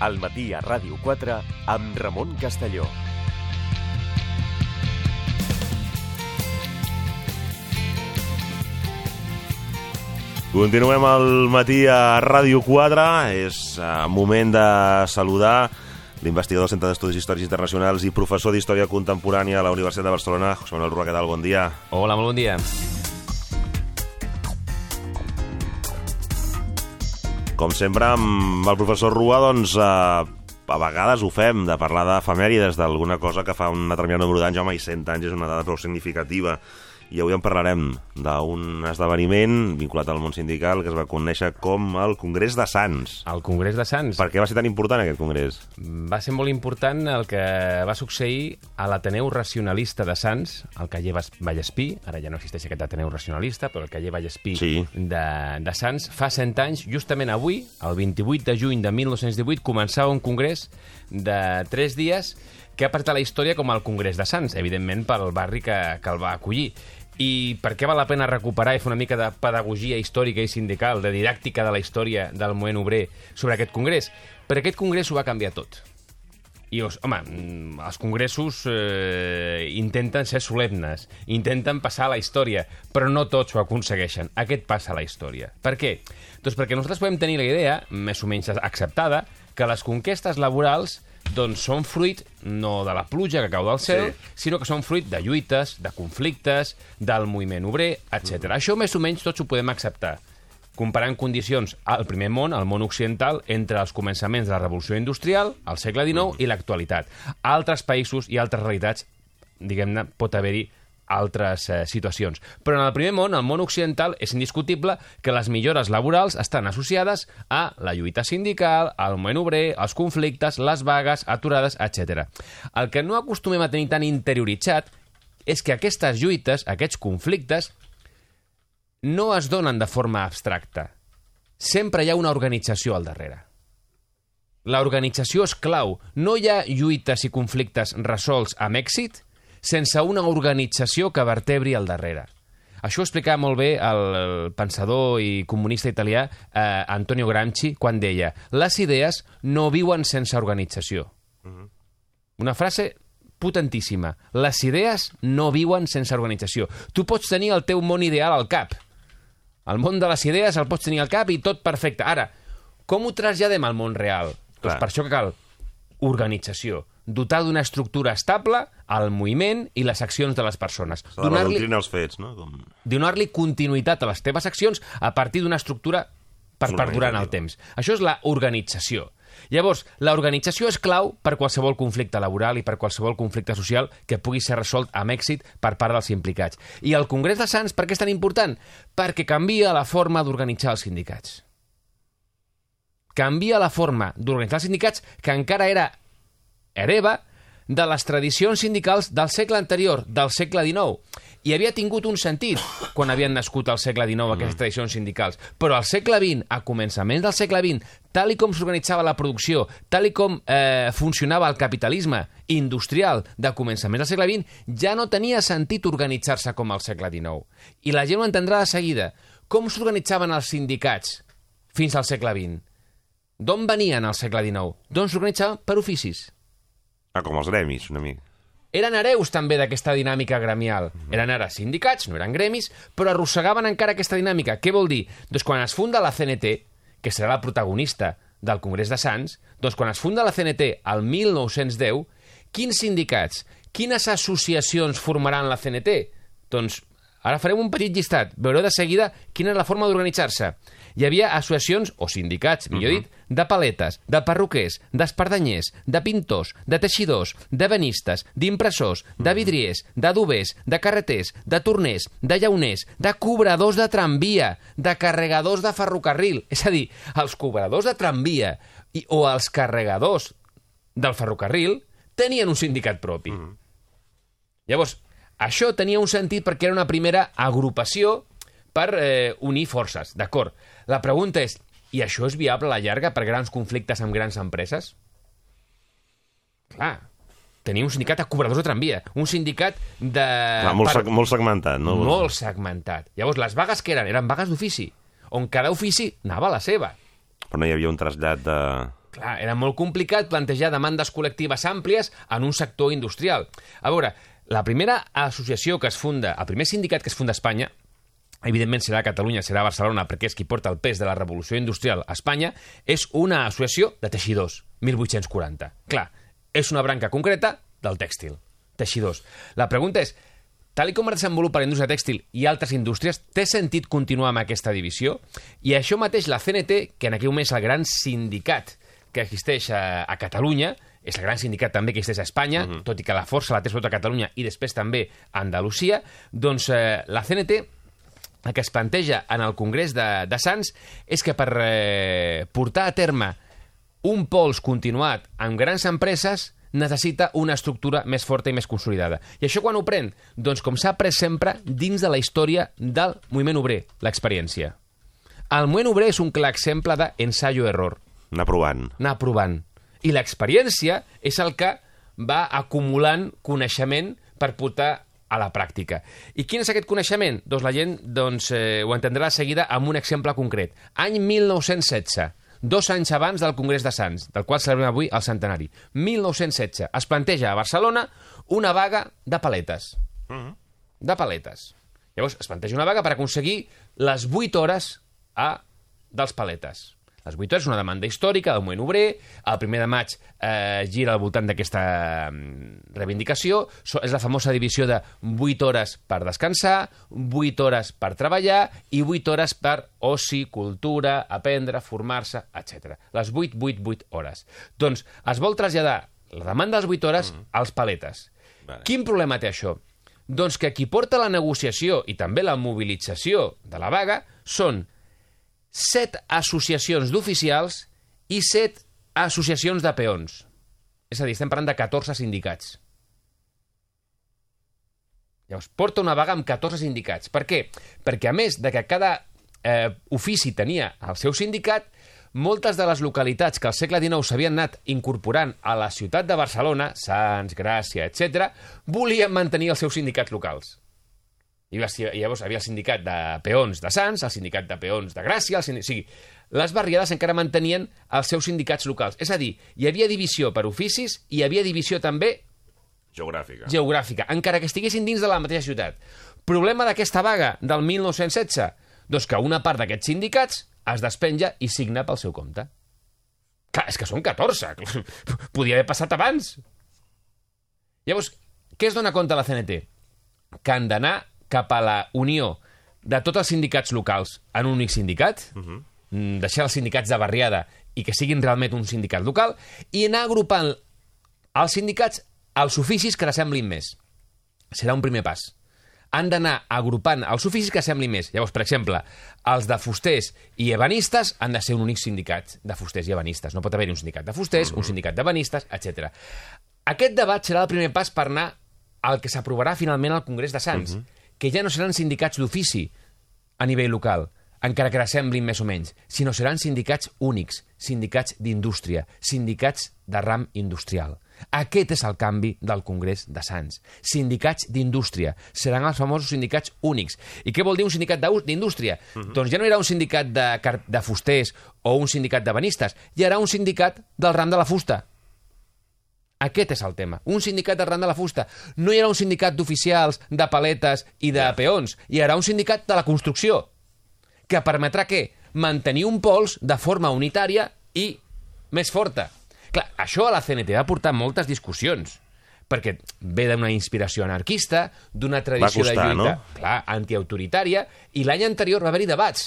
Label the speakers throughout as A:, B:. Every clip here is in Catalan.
A: al matí a Ràdio 4 amb Ramon Castelló.
B: Continuem al matí a Ràdio 4. És uh, moment de saludar l'investigador del Centre d'Estudis Històrics Internacionals i professor d'Història Contemporània a la Universitat de Barcelona, José Manuel Rua, què tal? Bon dia.
C: Hola, molt bon dia.
B: Com sempre, amb el professor Rua, doncs, eh, a vegades ho fem, de parlar d'efemèrides, d'alguna cosa que fa un determinat número d'anys, home, i 100 anys és una dada prou significativa. I avui en parlarem d'un esdeveniment vinculat al món sindical que es va conèixer com el Congrés de Sants.
C: El Congrés de Sants.
B: Per què va ser tan important aquest congrés?
C: Va ser molt important el que va succeir a l'Ateneu Racionalista de Sants, el Caller Vallespí, ara ja no existeix aquest Ateneu Racionalista, però el Caller Vallespí
B: Sí.
C: de, de Sants, fa 100 anys, justament avui, el 28 de juny de 1918, començava un congrés de 3 dies que ha a la història com el Congrés de Sants, evidentment pel barri que, que el va acollir. I per què val la pena recuperar i fer una mica de pedagogia històrica i sindical, de didàctica de la història del moviment obrer sobre aquest congrés? Perquè aquest congrés ho va canviar tot. I, home, mm, els congressos eh, intenten ser solemnes, intenten passar a la història, però no tots ho aconsegueixen. Aquest passa a la història. Per què? Doncs perquè nosaltres podem tenir la idea, més o menys acceptada, que les conquestes laborals doncs són fruit no de la pluja que cau del cel, sí. sinó que són fruit de lluites, de conflictes, del moviment obrer, etc. Mm. Això més o menys tots ho podem acceptar comparant condicions al primer món, al món occidental, entre els començaments de la revolució industrial, al segle XIX, i l'actualitat. A altres països i altres realitats, diguem-ne, pot haver-hi altres eh, situacions. Però en el primer món, el món occidental, és indiscutible que les millores laborals estan associades a la lluita sindical, al moviment obrer, als conflictes, les vagues, aturades, etc. El que no acostumem a tenir tan interioritzat és que aquestes lluites, aquests conflictes, no es donen de forma abstracta. Sempre hi ha una organització al darrere. La organització és clau. No hi ha lluites i conflictes resolts amb èxit sense una organització que vertebri al darrere. Això ho explicava molt bé el, pensador i comunista italià eh, Antonio Gramsci quan deia les idees no viuen sense organització. Una frase potentíssima. Les idees no viuen sense organització. Tu pots tenir el teu món ideal al cap. El món de les idees el pots tenir al cap i tot perfecte. Ara, com ho traslladem al món real? Doncs per això que cal organització. Dotar d'una estructura estable al moviment i les accions de les persones. Donar-li
B: els fets, no? Com...
C: donar-li continuïtat a les teves accions a partir d'una estructura per perdurar en el temps. Això és la organització. Llavors, l'organització és clau per qualsevol conflicte laboral i per qualsevol conflicte social que pugui ser resolt amb èxit per part dels implicats. I el Congrés de Sants, per què és tan important? Perquè canvia la forma d'organitzar els sindicats. Canvia la forma d'organitzar els sindicats que encara era hereva de les tradicions sindicals del segle anterior, del segle XIX. I havia tingut un sentit quan havien nascut al segle XIX aquestes tradicions sindicals. Però al segle XX, a començaments del segle XX, tal i com s'organitzava la producció, tal i com eh, funcionava el capitalisme industrial de començaments del segle XX, ja no tenia sentit organitzar-se com al segle XIX. I la gent ho entendrà de seguida. Com s'organitzaven els sindicats fins al segle XX? D'on venien al segle XIX? D'on s'organitzaven? Per oficis.
B: Ah, com els gremis, una mica.
C: Eren hereus també d'aquesta dinàmica gremial. Eren ara sindicats, no eren gremis, però arrossegaven encara aquesta dinàmica. Què vol dir? Doncs quan es funda la CNT, que serà la protagonista del Congrés de Sants, doncs quan es funda la CNT al 1910, quins sindicats, quines associacions formaran la CNT? Doncs ara farem un petit llistat. Veureu de seguida quina és la forma d'organitzar-se. Hi havia associacions, o sindicats, millor dit, de paletes, de perruquers, d'espardanyers, de pintors, de teixidors, de benistes, d'impressors, de vidriers, d'adobers, de carreters, de torners, de llauners, de cobradors de tramvia, de carregadors de ferrocarril. És a dir, els cobradors de tramvia i, o els carregadors del ferrocarril tenien un sindicat propi. Llavors, això tenia un sentit perquè era una primera agrupació per eh, unir forces, d'acord. La pregunta és, i això és viable a la llarga per grans conflictes amb grans empreses? Clar, tenia un sindicat de cobradors de tramvia, un sindicat de...
B: Clar, molt,
C: per-
B: seg molt segmentat, no?
C: molt segmentat. Llavors, les vagues que eren? Eren vagues d'ofici, on cada ofici anava a la seva.
B: Però no hi havia un trasllat de...
C: Clar, era molt complicat plantejar demandes col·lectives àmplies en un sector industrial. A veure, la primera associació que es funda, el primer sindicat que es funda a Espanya, evidentment serà Catalunya, serà Barcelona, perquè és qui porta el pes de la revolució industrial a Espanya, és una associació de teixidors, 1840. Clar, és una branca concreta del tèxtil, teixidors. La pregunta és, tal com es desenvolupa la indústria tèxtil i altres indústries, té sentit continuar amb aquesta divisió? I això mateix la CNT, que en aquell moment és el gran sindicat que existeix a, a Catalunya, és el gran sindicat també que existeix a Espanya, uh -huh. tot i que la força la té sobretot a Catalunya i després també a Andalusia, doncs eh, la CNT el que es planteja en el Congrés de, de Sants és que per eh, portar a terme un pols continuat amb grans empreses necessita una estructura més forta i més consolidada. I això quan ho pren? Doncs com s'ha pres sempre dins de la història del moviment obrer, l'experiència. El moviment obrer és un clar exemple d'ensaio-error.
B: Anar provant.
C: Anar provant. I l'experiència és el que va acumulant coneixement per portar a la pràctica. I quin és aquest coneixement? Doncs la gent doncs, eh, ho entendrà de seguida amb un exemple concret. Any 1916, dos anys abans del Congrés de Sants, del qual celebrem avui el centenari. 1916. Es planteja a Barcelona una vaga de paletes. Uh -huh. De paletes. Llavors, es planteja una vaga per aconseguir les 8 hores a dels paletes. Les 8 hores una demanda històrica del moviment obrer, el primer de maig eh, gira al voltant d'aquesta mm, reivindicació, so, és la famosa divisió de 8 hores per descansar, 8 hores per treballar i 8 hores per oci, cultura, aprendre, formar-se, etc. Les 8, 8, 8 hores. Doncs es vol traslladar la demanda de les 8 hores mm. als paletes.
B: Vale.
C: Quin problema té això? Doncs que qui porta la negociació i també la mobilització de la vaga són set associacions d'oficials i set associacions de peons. És a dir, estem parlant de 14 sindicats. Llavors, porta una vaga amb 14 sindicats. Per què? Perquè, a més de que cada eh, ofici tenia el seu sindicat, moltes de les localitats que al segle XIX s'havien anat incorporant a la ciutat de Barcelona, Sants, Gràcia, etc., volien mantenir els seus sindicats locals. I llavors havia el sindicat de peons de Sants, el sindicat de peons de Gràcia, el sindicat... o sigui, les barriades encara mantenien els seus sindicats locals. És a dir, hi havia divisió per oficis i hi havia divisió també
B: Geogràfica.
C: geogràfica, encara que estiguessin dins de la mateixa ciutat. Problema d'aquesta vaga del 1916? Doncs que una part d'aquests sindicats es despenja i signa pel seu compte. Clar, és que són 14. Podia haver passat abans. Llavors, què es dona compte la CNT? Que han d'anar cap a la unió de tots els sindicats locals en un únic sindicat, uh -huh. deixar els sindicats de barriada i que siguin realment un sindicat local, i anar agrupant els sindicats als oficis que l'assemblin més. Serà un primer pas. Han d'anar agrupant els oficis que semblin més. Llavors, per exemple, els de fusters i ebanistes han de ser un únic sindicat de fusters i ebanistes. No pot haver-hi un sindicat de fusters, uh -huh. un sindicat d'ebanistes, etc. Aquest debat serà el primer pas per anar al que s'aprovarà finalment al Congrés de Sants. Uh -huh que ja no seran sindicats d'ofici a nivell local, encara que ressemblin més o menys, sinó seran sindicats únics, sindicats d'indústria, sindicats de ram industrial. Aquest és el canvi del Congrés de Sants. Sindicats d'indústria. Seran els famosos sindicats únics. I què vol dir un sindicat d'indústria? Uh -huh. Doncs ja no hi haurà un sindicat de, de fusters o un sindicat de banistes. Hi haurà un sindicat del ram de la fusta. Aquest és el tema. Un sindicat arran de la fusta. No hi haurà un sindicat d'oficials, de paletes i de peons. Hi haurà un sindicat de la construcció, que permetrà què? Mantenir un pols de forma unitària i més forta. Clar, això a la CNT va portar moltes discussions perquè ve d'una inspiració anarquista, d'una tradició
B: costar,
C: de lluita
B: no?
C: clar, antiautoritària, i l'any anterior va haver-hi debats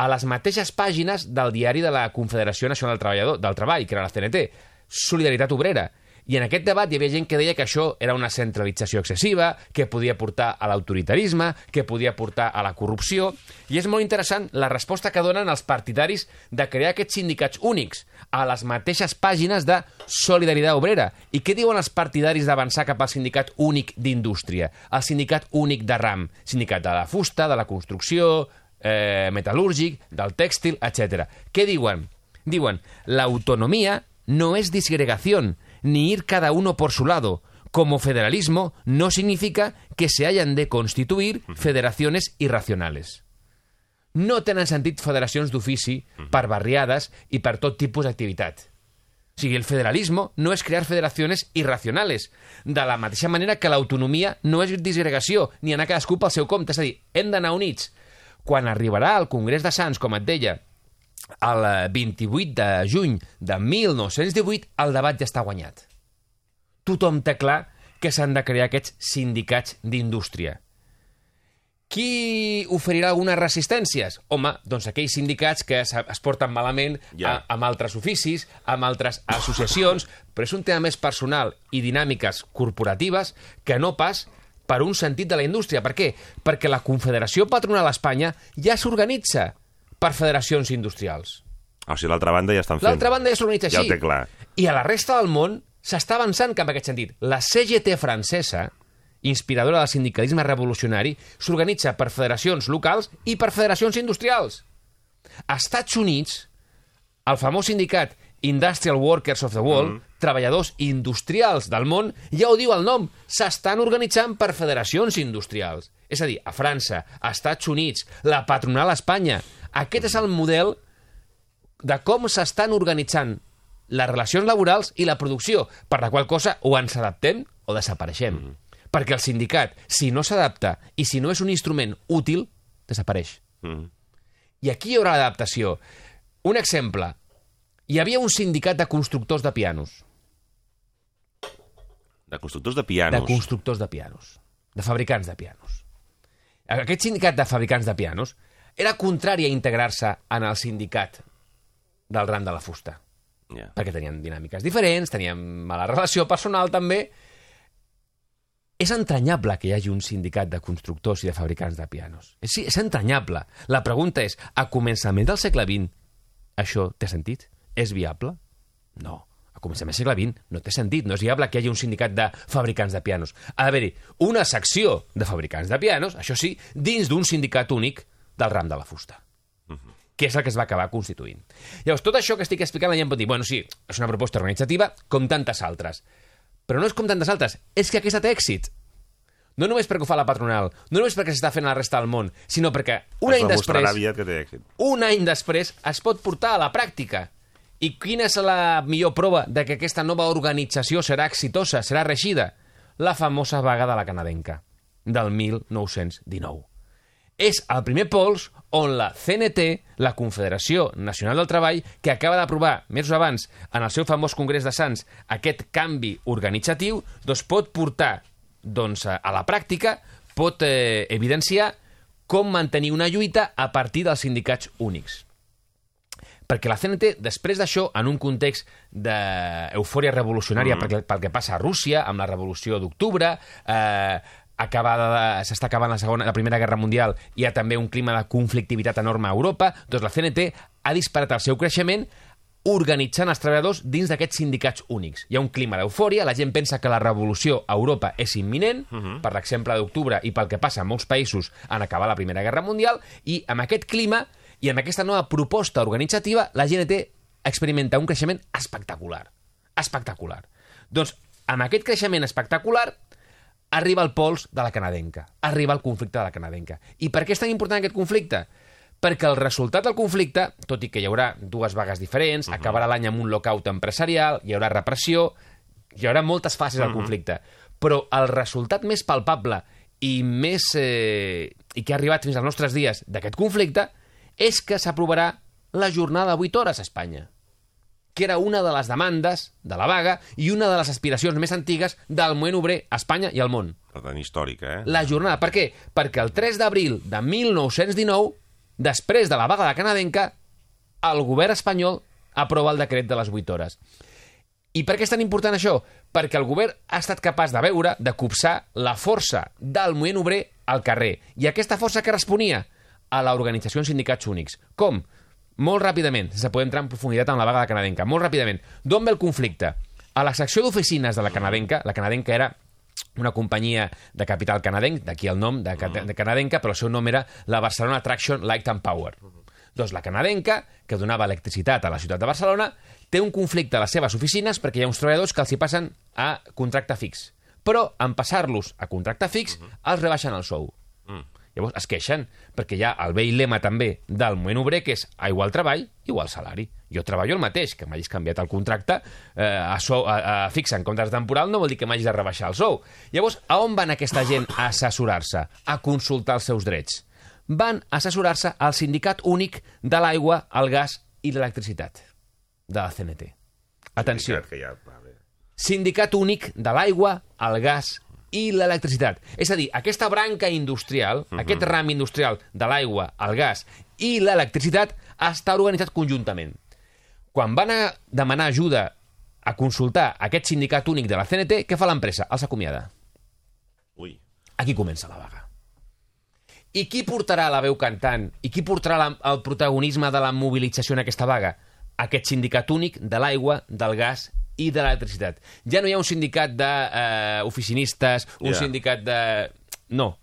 C: a les mateixes pàgines del diari de la Confederació Nacional del Treballador, del Treball, que era la CNT, Solidaritat Obrera, i en aquest debat hi havia gent que deia que això era una centralització excessiva, que podia portar a l'autoritarisme, que podia portar a la corrupció, i és molt interessant la resposta que donen els partidaris de crear aquests sindicats únics a les mateixes pàgines de Solidaritat Obrera. I què diuen els partidaris d'avançar cap al sindicat únic d'indústria, al sindicat únic de RAM, sindicat de la fusta, de la construcció, eh, metal·lúrgic, del tèxtil, etc. Què diuen? Diuen, l'autonomia no és disgregació, ni ir cada uno por su lado. Como federalismo no significa que se hayan de constituir federaciones irracionales. No tenen sentit federacions d'ofici per barriades i per tot tipus d'activitat. O sigui, el federalismo no és crear federaciones irracionales. De la mateixa manera que l'autonomia no és disgregació, ni anar cadascú pel seu compte. És a dir, hem d'anar units. Quan arribarà al Congrés de Sants, com et deia, el 28 de juny de 1918, el debat ja està guanyat. Tothom té clar que s'han de crear aquests sindicats d'indústria. Qui oferirà algunes resistències? Home, doncs aquells sindicats que es, porten malament
B: Ja.
C: a, amb altres oficis, amb altres associacions, però és un tema més personal i dinàmiques corporatives que no pas per un sentit de la indústria. Per què? Perquè la Confederació Patronal a Espanya ja s'organitza per federacions industrials.
B: O sigui, l'altra banda ja estan fent.
C: L'altra banda ja
B: Ja
C: així.
B: ho té clar.
C: I a la resta del món s'està avançant cap a aquest sentit. La CGT francesa, inspiradora del sindicalisme revolucionari, s'organitza per federacions locals i per federacions industrials. A Estats Units, el famós sindicat Industrial Workers of the World, mm. treballadors industrials del món, ja ho diu el nom, s'estan organitzant per federacions industrials. És a dir, a França, a Estats Units, la patronal a Espanya. Aquest és el model de com s'estan organitzant les relacions laborals i la producció, per la qual cosa o ens adaptem o desapareixem. Mm. Perquè el sindicat, si no s'adapta i si no és un instrument útil, desapareix.
B: Mm.
C: I aquí hi haurà l'adaptació. Un exemple. Hi havia un sindicat de constructors de pianos.
B: De constructors de pianos.
C: De constructors de pianos. De fabricants de pianos. Aquest sindicat de fabricants de pianos era contrari a integrar-se en el sindicat del ram de la fusta.
B: Ja.
C: perquè tenien dinàmiques diferents, tenien mala relació personal també. És entranyable que hi hagi un sindicat de constructors i de fabricants de pianos. És, sí, és entranyable. La pregunta és, a començaments del segle XX, això té sentit? És viable? No. A començaments del segle XX no té sentit. No és viable que hi hagi un sindicat de fabricants de pianos. Ha d'haver-hi una secció de fabricants de pianos, això sí, dins d'un sindicat únic del ram de la fusta que és el que es va acabar constituint. Llavors, tot això que estic explicant, la gent pot dir, bueno, sí, és una proposta organitzativa com tantes altres. Però no és com tantes altres, és que aquesta té èxit. No només perquè ho fa la patronal, no només perquè s'està fent a la resta del món, sinó perquè un
B: es
C: any després,
B: que té èxit.
C: un any després es pot portar a la pràctica. I quina és la millor prova de que aquesta nova organització serà exitosa, serà reixida? La famosa vaga de la canadenca, del 1919 és el primer pols on la CNT, la Confederació Nacional del Treball, que acaba d'aprovar mesos abans en el seu famós Congrés de Sants aquest canvi organitzatiu, doncs pot portar doncs, a la pràctica, pot eh, evidenciar com mantenir una lluita a partir dels sindicats únics. Perquè la CNT, després d'això, en un context d'eufòria revolucionària mm. pel, pel que passa a Rússia, amb la revolució d'octubre, eh, acabada, s'està acabant la, segona, la Primera Guerra Mundial, hi ha també un clima de conflictivitat enorme a Europa, doncs la CNT ha disparat el seu creixement organitzant els treballadors dins d'aquests sindicats únics. Hi ha un clima d'eufòria, la gent pensa que la revolució a Europa és imminent, uh -huh. per l'exemple d'octubre i pel que passa en molts països en acabar la Primera Guerra Mundial, i amb aquest clima i amb aquesta nova proposta organitzativa, la GNT experimenta un creixement espectacular. Espectacular. Doncs amb aquest creixement espectacular arriba el pols de la canadenca, arriba el conflicte de la canadenca. I per què és tan important aquest conflicte? Perquè el resultat del conflicte, tot i que hi haurà dues vagues diferents, uh -huh. acabarà l'any amb un lockout empresarial, hi haurà repressió, hi haurà moltes fases del conflicte, però el resultat més palpable i més eh, i que ha arribat fins als nostres dies d'aquest conflicte és que s'aprovarà la jornada de 8 hores a Espanya que era una de les demandes de la vaga i una de les aspiracions més antigues del moviment obrer a Espanya i al món.
B: Per tant, històrica, eh?
C: La jornada. Per què? Perquè el 3 d'abril de 1919, després de la vaga de canadenca, el govern espanyol aprova el decret de les 8 hores. I per què és tan important això? Perquè el govern ha estat capaç de veure, de copsar la força del moviment obrer al carrer. I aquesta força que responia a l'organització en sindicats únics. Com? Molt ràpidament, sense poder entrar en profunditat en la vaga de canadenca. Molt ràpidament. D'on ve el conflicte? A la secció d'oficines de la canadenca, la canadenca era una companyia de capital canadenc, d'aquí el nom de, de canadenca, però el seu nom era la Barcelona Traction Light and Power. Doncs la canadenca, que donava electricitat a la ciutat de Barcelona, té un conflicte a les seves oficines perquè hi ha uns treballadors que els hi passen a contracte fix. Però, en passar-los a contracte fix, els rebaixen el sou. Llavors es queixen, perquè hi ha el vell lema també del moment obrer, que és a igual treball, igual salari. Jo treballo el mateix, que m'hagis canviat el contracte eh, a, sou, a, a fixa en comptes temporal no vol dir que m'hagis de rebaixar el sou. Llavors, a on van aquesta gent a assessorar-se, a consultar els seus drets? Van a assessorar-se al sindicat únic de l'aigua, el gas i l'electricitat, de la CNT. Atenció.
B: Que ja.
C: Sindicat únic de l'aigua, el gas i l'electricitat. És a dir, aquesta branca industrial, uh -huh. aquest ram industrial de l'aigua, el gas i l'electricitat està organitzat conjuntament. Quan van a demanar ajuda a consultar aquest sindicat únic de la CNT, què fa l'empresa? Els acomiada.
B: Ui,
C: Aquí comença la vaga. I qui portarà la veu cantant? I qui portarà la, el protagonisme de la mobilització en aquesta vaga? Aquest sindicat únic de l'aigua, del gas i de l'electricitat. Ja no hi ha un sindicat d'oficinistes, uh, un
B: Ja.
C: sindicat de... No.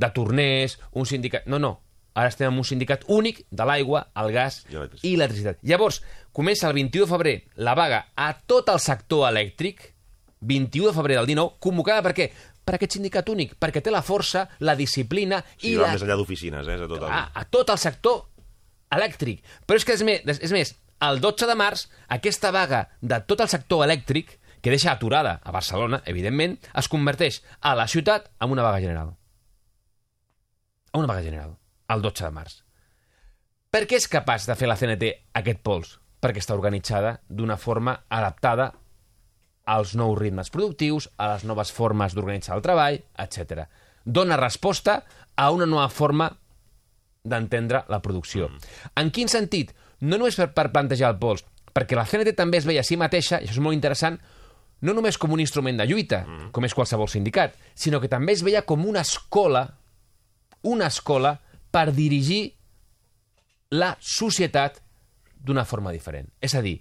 C: De torners, un sindicat... No, no. Ara estem en un sindicat únic de l'aigua, el gas
B: I l'electricitat.
C: i l'electricitat. Llavors, comença el 21 de febrer la vaga a tot el sector elèctric, 21 de febrer del 19, convocada per què? Per aquest sindicat únic, perquè té la força, la disciplina
B: sí,
C: i
B: va
C: la...
B: més enllà d'oficines, eh? A tot el...
C: a, a tot el sector elèctric. Però és que és més, és més, el 12 de març, aquesta vaga de tot el sector elèctric, que deixa aturada a Barcelona, evidentment, es converteix a la ciutat en una vaga general. A una vaga general, el 12 de març. Per què és capaç de fer la CNT aquest pols? Perquè està organitzada d'una forma adaptada als nous ritmes productius, a les noves formes d'organitzar el treball, etc. Dona resposta a una nova forma d'entendre la producció. Mm. En quin sentit? No només per, per plantejar el pols, perquè la CNT també es veia a si mateixa, i això és molt interessant, no només com un instrument de lluita, mm. com és qualsevol sindicat, sinó que també es veia com una escola, una escola per dirigir la societat d'una forma diferent. És a dir,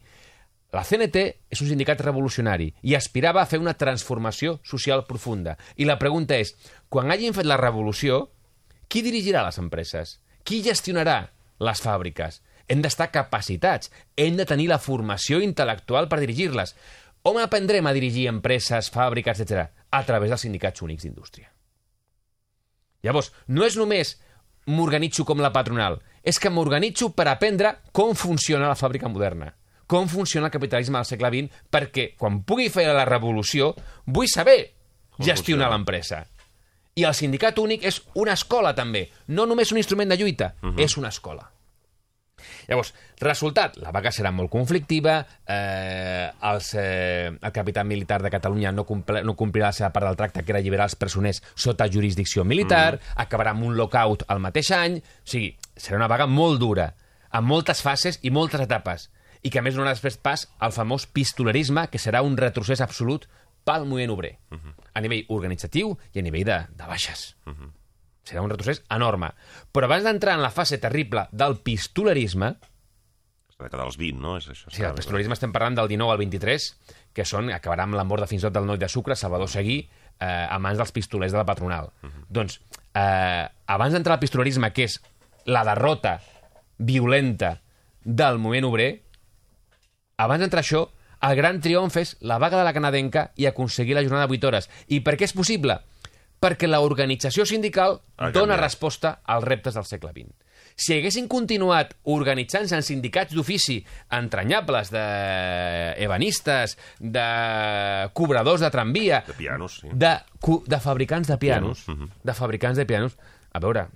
C: la CNT és un sindicat revolucionari i aspirava a fer una transformació social profunda. I la pregunta és, quan hagin fet la revolució, qui dirigirà les empreses? Qui gestionarà les fàbriques? Hem d'estar capacitats, hem de tenir la formació intel·lectual per dirigir-les. On aprendrem a dirigir empreses, fàbriques, etc? A través dels sindicats únics d'indústria. Llavors, no és només m'organitzo com la patronal, és que m'organitzo per aprendre com funciona la fàbrica moderna, com funciona el capitalisme del segle XX, perquè quan pugui fer la revolució vull saber gestionar l'empresa. I el sindicat únic és una escola també, no només un instrument de lluita, uh -huh. és una escola. Llavors, resultat, la vaga serà molt conflictiva, eh, els, eh, el capità militar de Catalunya no, comple, no complirà la seva part del tracte, que era alliberar els presoners sota jurisdicció militar, mm. acabarà amb un lockout al mateix any, o sigui, serà una vaga molt dura, amb moltes fases i moltes etapes, i que a més donarà després pas al famós pistolerisme, que serà un retrocés absolut pel moviment obrer, mm -hmm. a nivell organitzatiu i a nivell de, de baixes. Mm -hmm serà un retrocés enorme. Però abans d'entrar en la fase terrible del pistolerisme,
B: S'ha de quedar als 20, no? És això,
C: sí, el pistolerisme estem parlant del 19 al 23, que són, acabarà amb la mort de fins i tot del noi de sucre, Salvador Seguí, eh, a mans dels pistolers de la patronal. Uh -huh. Doncs, eh, abans d'entrar al pistolerisme, que és la derrota violenta del moviment obrer, abans d'entrar això, el gran triomf és la vaga de la canadenca i aconseguir la jornada de 8 hores. I per què és possible? perquè l'organització sindical dona
B: canviat.
C: resposta als reptes del segle XX. Si haguessin continuat organitzant-se en sindicats d'ofici entranyables d'ebanistes, de cobradors de tramvia,
B: De pianos, sí.
C: de, de fabricants de pianos,
B: Pianos, mhm.
C: de fabricants de pianos, a veure,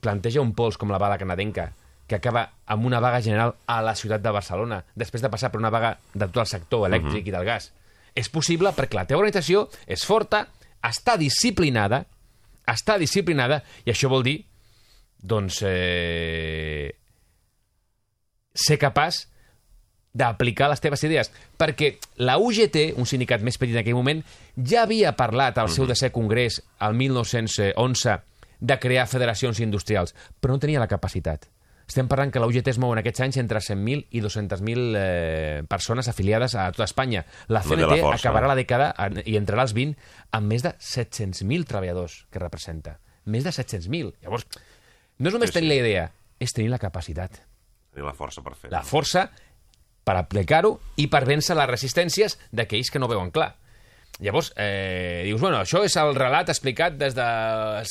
C: planteja un pols com la vaga canadenca, que acaba amb una vaga general a la ciutat de Barcelona, després de passar per una vaga de tot el sector elèctric i del gas. És possible perquè la teva organització és forta, està disciplinada, està disciplinada, i això vol dir, doncs, eh, ser capaç d'aplicar les teves idees. Perquè la UGT, un sindicat més petit en aquell moment, ja havia parlat al seu desè congrés, al 1911, de crear federacions industrials, però no tenia la capacitat. Estem parlant que la UGT es mou en aquests anys entre 100.000 i 200.000 eh, persones afiliades a tota Espanya. La CNT
B: la força,
C: acabarà
B: no?
C: la dècada en- i entrarà als 20 amb més de 700.000 treballadors que representa. Més de 700.000. Llavors, no és només
B: Sí, sí.
C: tenir la idea, és tenir la capacitat
B: Tenir la força per fer
C: la força per aplicar-ho i per vèncer les resistències d'aquells que no veuen clar. Llavors, eh, dius, bueno, això és el relat explicat des de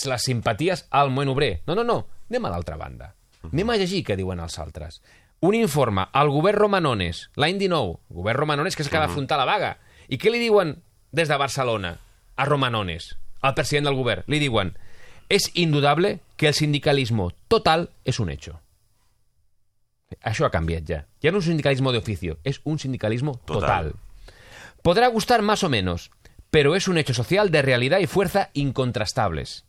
C: les simpaties al moment obrer. No, no, no, anem a l'altra banda. Anem a llegir què diuen els altres. Un informe al govern Romanones, l'any 19, el govern Romanones que és ha d'afrontar la vaga. I què li diuen des de Barcelona a Romanones, al president del govern? Li diuen, es indudable que el sindicalismo total es un hecho. Això ha canviat ja. Ja no és un sindicalismo de oficio, és un sindicalismo total.
B: Total.
C: Podrá gustar más o menos, pero es un hecho social de realidad y fuerza incontrastables.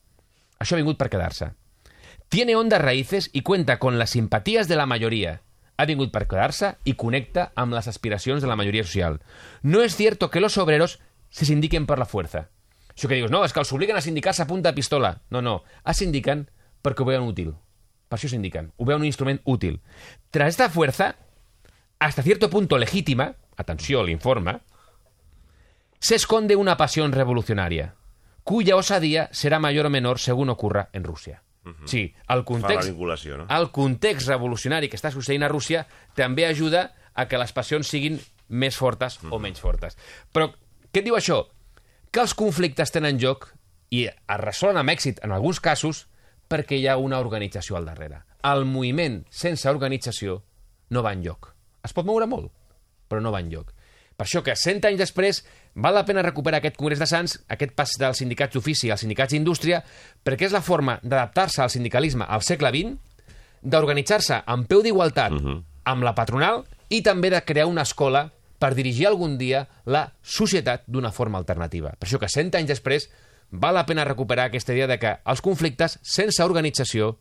C: Això ha vingut per quedar-se. Tiene hondas raíces y cuenta con las simpatías de la mayoría. Ha vingut per quedar-se y connecta amb de la majoria social. No es cierto que los obreros se sindiquen per la fuerza. Això que dius, no, és que els obliguen a sindicar-se a punta de pistola. No, no, es sindiquen perquè ho veuen útil. Per això sindiquen. Ho un instrument útil. Tras esta fuerza, hasta cierto punto legítima, atenció a l'informe, se esconde una pasión revolucionaria, cuya osadía será mayor o menor según ocurra en Rússia. Sí, el context,
B: no?
C: el context revolucionari que està succeint a Rússia també ajuda a que les passions siguin més fortes o menys fortes. Però què et diu això? Que els conflictes tenen lloc i es resolen amb èxit en alguns casos perquè hi ha una organització al darrere. El moviment sense organització no va enlloc. Es pot moure molt, però no va enlloc. Per això que 100 anys després val la pena recuperar aquest Congrés de Sants, aquest pas dels sindicats d'ofici als sindicats d'indústria, perquè és la forma d'adaptar-se al sindicalisme al segle XX, d'organitzar-se en peu d'igualtat amb la patronal i també de crear una escola per dirigir algun dia la societat d'una forma alternativa. Per això que 100 anys després val la pena recuperar aquesta idea de que els conflictes sense organització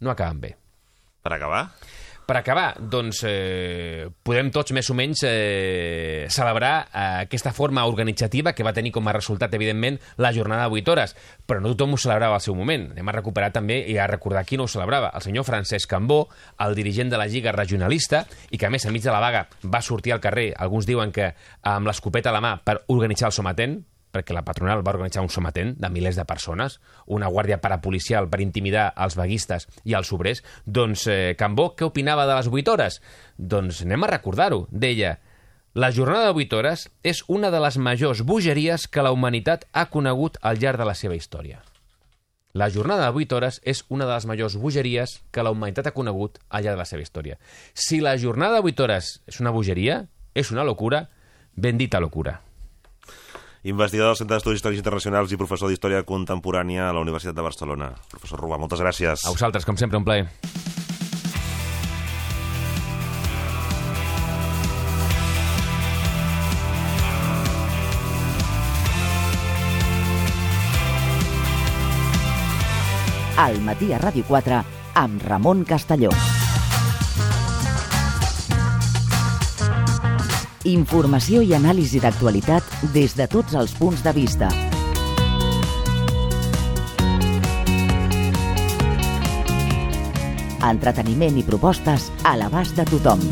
C: no acaben bé.
B: Per acabar?
C: Per acabar, doncs, eh, podem tots més o menys eh, celebrar eh, aquesta forma organitzativa que va tenir com a resultat, evidentment, la jornada de 8 hores. Però no tothom ho celebrava al seu moment. Anem a recuperar també i a recordar qui no ho celebrava. El senyor Francesc Cambó, el dirigent de la Lliga Regionalista, i que, a més, enmig de la vaga va sortir al carrer, alguns diuen que amb l'escopeta a la mà, per organitzar el sometent, perquè la patronal va organitzar un sometent de milers de persones, una guàrdia parapolicial per intimidar els vaguistes i els obrers, doncs eh, Cambó què opinava de les 8 hores? Doncs anem a recordar-ho. Deia, la jornada de 8 hores és una de les majors bogeries que la humanitat ha conegut al llarg de la seva història. La jornada de 8 hores és una de les majors bogeries que la humanitat ha conegut al llarg de la seva història. Si la jornada de 8 hores és una bogeria, és una locura, bendita locura.
B: Investigador del Centre d'Estudis Històrics Internacionals i professor d'Història Contemporània a la Universitat de Barcelona. Professor Rubà, moltes gràcies.
C: A vosaltres, com sempre, un plaer.
D: al matí a Ràdio 4 amb Ramon Castelló. Informació i anàlisi d'actualitat des de tots els punts de vista. Entreteniment i propostes a l'abast de tothom.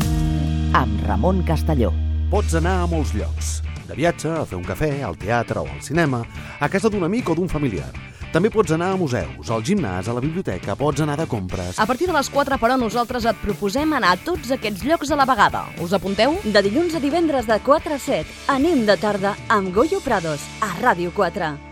D: Amb Ramon Castelló.
E: Pots anar a molts llocs. De viatge, a fer un cafè, al teatre o al cinema, a casa d'un amic o d'un familiar. També pots anar a museus, al gimnàs, a la biblioteca, pots anar de compres...
F: A partir de les 4, però, nosaltres et proposem anar a tots aquests llocs a la vegada. Us apunteu? De dilluns a divendres de 4 a 7. Anem de tarda amb Goyo Prados, a Ràdio 4.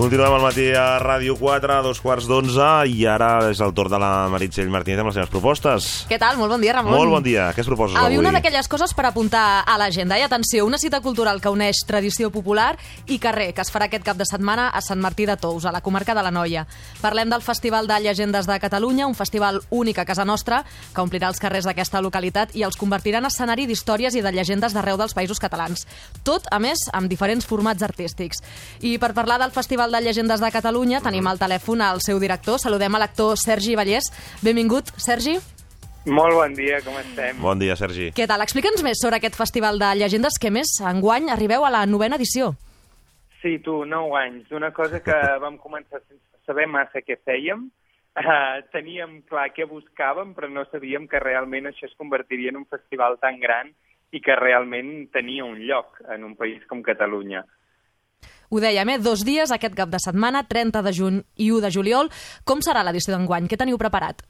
B: Continuem al matí a Ràdio 4, a dos quarts d'onze, i ara és el torn de la Meritxell Martínez amb les seves propostes.
G: Què tal? Molt bon dia, Ramon.
B: Molt bon dia. Què es proposes
G: Avui
B: avui?
G: una d'aquelles coses per apuntar a l'agenda. I atenció, una cita cultural que uneix tradició popular i carrer, que es farà aquest cap de setmana a Sant Martí de Tous, a la comarca de la Noia. Parlem del Festival de Llegendes de Catalunya, un festival únic a casa nostra, que omplirà els carrers d'aquesta localitat i els convertirà en escenari d'històries i de llegendes d'arreu dels països catalans. Tot, a més, amb diferents formats artístics. I per parlar del Festival de Llegendes de Catalunya tenim al telèfon al seu director. Saludem a l'actor Sergi Vallès. Benvingut, Sergi.
H: Molt bon dia, com estem?
B: Bon dia, Sergi.
G: Què tal? Explica'ns més sobre aquest festival de llegendes que, més, enguany arribeu a la novena edició.
H: Sí, tu, nou anys, d'una cosa que vam començar sense saber massa què fèiem, uh, teníem clar què buscàvem, però no sabíem que realment això es convertiria en un festival tan gran i que realment tenia un lloc en un país com Catalunya.
G: Ho dèiem, eh? Dos dies aquest cap de setmana, 30 de juny i 1 de juliol. Com serà l'edició d'enguany? Què teniu preparat?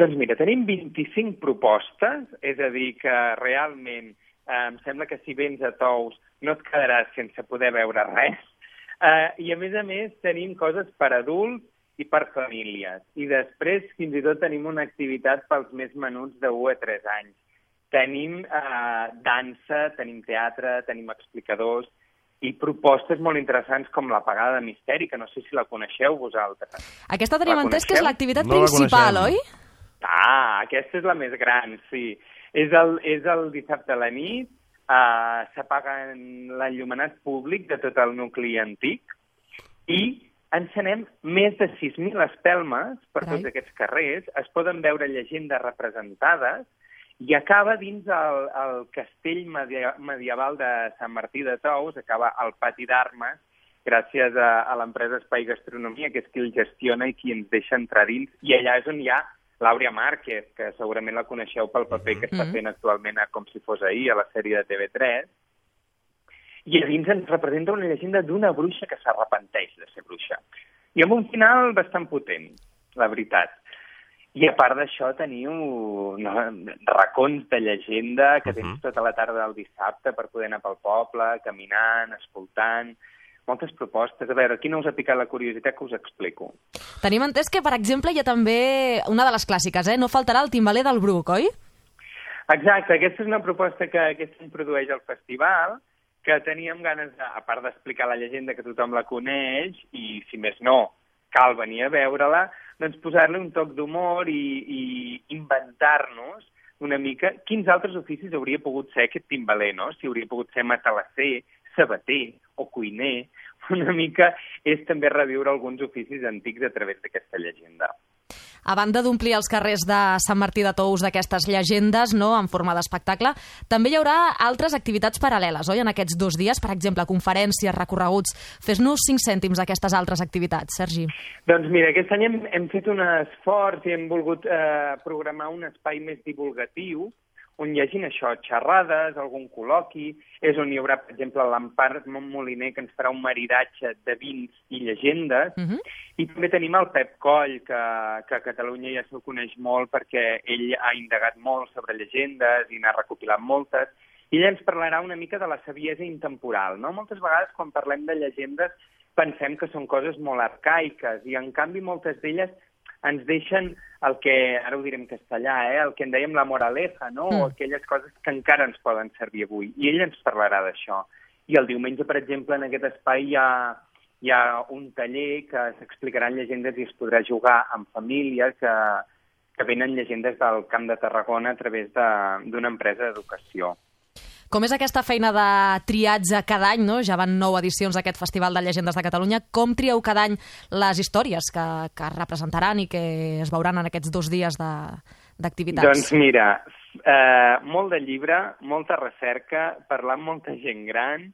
H: Doncs mira, tenim 25 propostes, és a dir, que realment eh, em sembla que si vens a Tous no et quedaràs sense poder veure res. Eh, I a més a més tenim coses per adults i per famílies. I després fins i tot tenim una activitat pels més menuts de 1 a 3 anys. Tenim eh, dansa, tenim teatre, tenim explicadors i propostes molt interessants com la pagada de misteri, que no sé si la coneixeu vosaltres.
G: Aquesta tenim
H: La
G: entès que és l'activitat
B: No la
G: principal,
B: coneixem.
G: oi?
H: Ah, aquesta és la més gran, sí. És el, és el dissabte a la nit, uh, s'apaga l'enllumenat públic de tot el nucli antic i encenem més de 6.000 espelmes per
G: Carai.
H: tots aquests carrers, es poden veure llegendes representades i acaba dins el, el castell media, medieval de Sant Martí de Tous, acaba al pati d'armes, gràcies a, a l'empresa Espai Gastronomia, que és qui el gestiona i qui ens deixa entrar dins, i allà és on hi ha l'Àurea Márquez, que segurament la coneixeu pel paper que està
G: Mhm.
H: fent actualment a Com si fos ahir, a la sèrie de TV3, i a dins ens representa una llegenda d'una bruixa que s'arrepenteix de ser bruixa. I amb un final bastant potent, la veritat. I a part d'això teniu no, racons de llegenda que tens tota la tarda del dissabte per poder anar pel poble, caminant, escoltant, moltes propostes. A veure, aquí no us ha picat la curiositat que us explico.
G: Tenim entès que, per exemple, hi ha també una de les clàssiques, eh? No faltarà el timbaler del Bruc, oi?
H: Exacte, aquesta és una proposta que aquest any produeix el festival, que teníem ganes, de, a part d'explicar la llegenda que tothom la coneix, i si més no, cal venir a veure-la, doncs posar-li un toc d'humor i, i inventar-nos una mica quins altres oficis hauria pogut ser aquest timbaler, no? Si hauria pogut ser matalasser, sabater o cuiner. Una mica és també reviure alguns oficis antics a través d'aquesta llegenda.
G: A banda d'omplir els carrers de Sant Martí de Tous d'aquestes llegendes, no?, en forma d'espectacle, també hi haurà altres activitats paral·leles, oi?, en aquests dos dies, per exemple, conferències, recorreguts. Fes-nos cinc cèntims d'aquestes altres activitats, Sergi.
H: Doncs mira, aquest any hem, hem fet un esforç i hem volgut eh, programar un espai més divulgatiu on hi hagin això, xerrades, algun col·loqui, és on hi haurà, per exemple, l'Empar Moliner, que ens farà un maridatge de vins i llegendes,
G: Mhm.
H: i també tenim el Pep Coll, que, que a Catalunya ja se'l coneix molt perquè ell ha indagat molt sobre llegendes i n'ha recopilat moltes, i ell ens parlarà una mica de la saviesa intemporal. No? Moltes vegades, quan parlem de llegendes, pensem que són coses molt arcaiques, i en canvi moltes d'elles ens deixen el que, ara ho diré en castellà, eh, el que en dèiem la moraleja, no?
G: Mm.
H: o aquelles coses que encara ens poden servir avui. I ell ens parlarà d'això. I el diumenge, per exemple, en aquest espai hi ha, hi ha un taller que s'explicaran llegendes i es podrà jugar amb família, que, que venen llegendes del Camp de Tarragona a través de- d'una empresa d'educació.
G: Com és aquesta feina de triatge cada any, no? Ja van nou edicions d'aquest Festival de Llegendes de Catalunya. Com trieu cada any les històries que, que es representaran i que es veuran en aquests dos dies de- d'activitats?
H: Doncs mira, eh, molt de llibre, molta recerca, parlar amb molta gent gran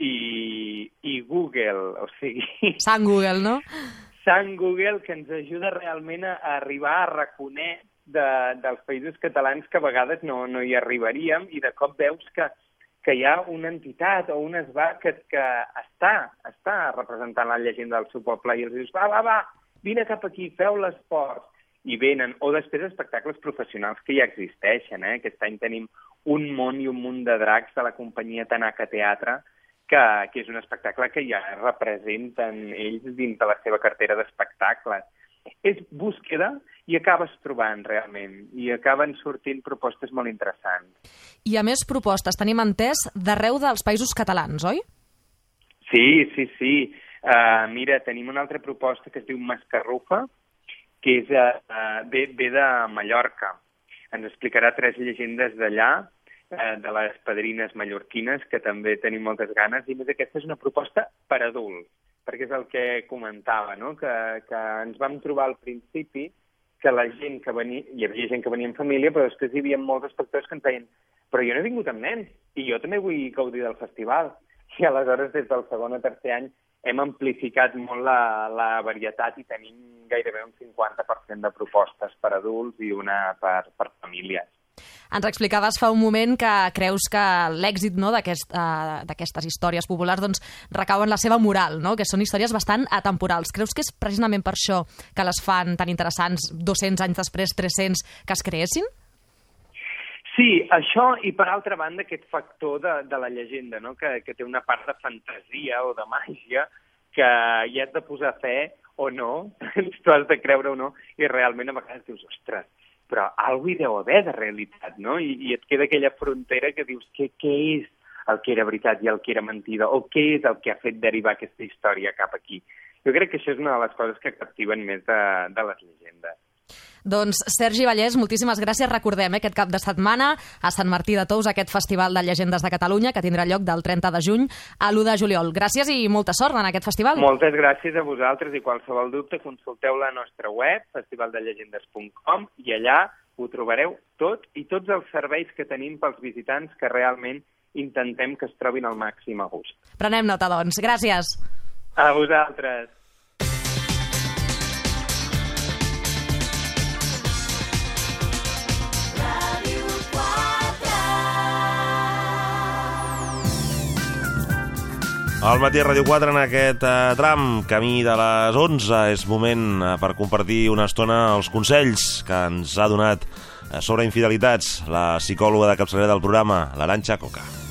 H: i, i Google, o sigui,
G: Sant Google, no?
H: Sant Google que ens ajuda realment a, a arribar a reconèixer de, dels països catalans que a vegades no, no hi arribaríem i de cop veus que, que hi ha una entitat o un esbar que, que està, està representant la llegenda del seu poble i els dius, va, va, va, vine cap aquí, feu l'esport. I venen, o després espectacles professionals que ja existeixen. Eh? Aquest any tenim un món i un munt de dracs de la companyia Tanaka Teatre, que, que és un espectacle que ja representen ells dins de la seva cartera d'espectacles. És búsqueda i acabes trobant realment, i acaben sortint propostes molt interessants.
G: I a més propostes, tenim entès, d'arreu dels països catalans, oi?
H: Sí, sí, sí. Uh, mira, tenim una altra proposta que es diu Mascarrufa, que és, uh, ve, ve de Mallorca. Ens explicarà tres llegendes d'allà, uh, de les padrines mallorquines, que també tenim moltes ganes, i més aquesta és una proposta per adults, perquè és el que comentava, no? que, que ens vam trobar al principi que la gent que venia, hi havia gent que venia en família, però després hi havia molts espectadors que ens deien però jo no he vingut amb nens, i jo també vull gaudir del festival. I aleshores, des del segon o tercer any, hem amplificat molt la, la varietat i tenim gairebé un 50% de propostes per adults i una per, per famílies.
G: Ens explicaves fa un moment que creus que l'èxit no, uh, d'aquestes històries populars doncs, recau en la seva moral, no? que són històries bastant atemporals. Creus que és precisament per això que les fan tan interessants 200 anys després, 300, que es creessin?
H: Sí, això i per altra banda aquest factor de, de la llegenda, no? que, que té una part de fantasia o de màgia que hi has de posar fe o no, tu has de creure o no, i realment a vegades dius, ostres, però alguna hi deu haver de realitat, no? I, i et queda aquella frontera que dius, què, què és el que era veritat i el que era mentida, o què és el que ha fet derivar aquesta història cap aquí. Jo crec que això és una de les coses que captiven més de, de les llegendes.
G: Doncs Sergi Vallès, moltíssimes gràcies. Recordem eh, aquest cap de setmana a Sant Martí de Tous, aquest Festival de Llegendes de Catalunya, que tindrà lloc del 30 de juny a l'1 de juliol. Gràcies i molta sort en aquest festival.
H: Moltes gràcies a vosaltres i qualsevol dubte consulteu la nostra web, festivaldellegendes.com, i allà ho trobareu tot i tots els serveis que tenim pels visitants que realment intentem que es trobin al màxim a gust.
G: Prenem nota, doncs. Gràcies.
H: A vosaltres.
B: Al matí a Ràdio 4 en aquest eh, tram, camí de les 11, és moment eh, per compartir una estona els consells que ens ha donat eh, sobre infidelitats la psicòloga de capçalera del programa, l'Aranxa Coca.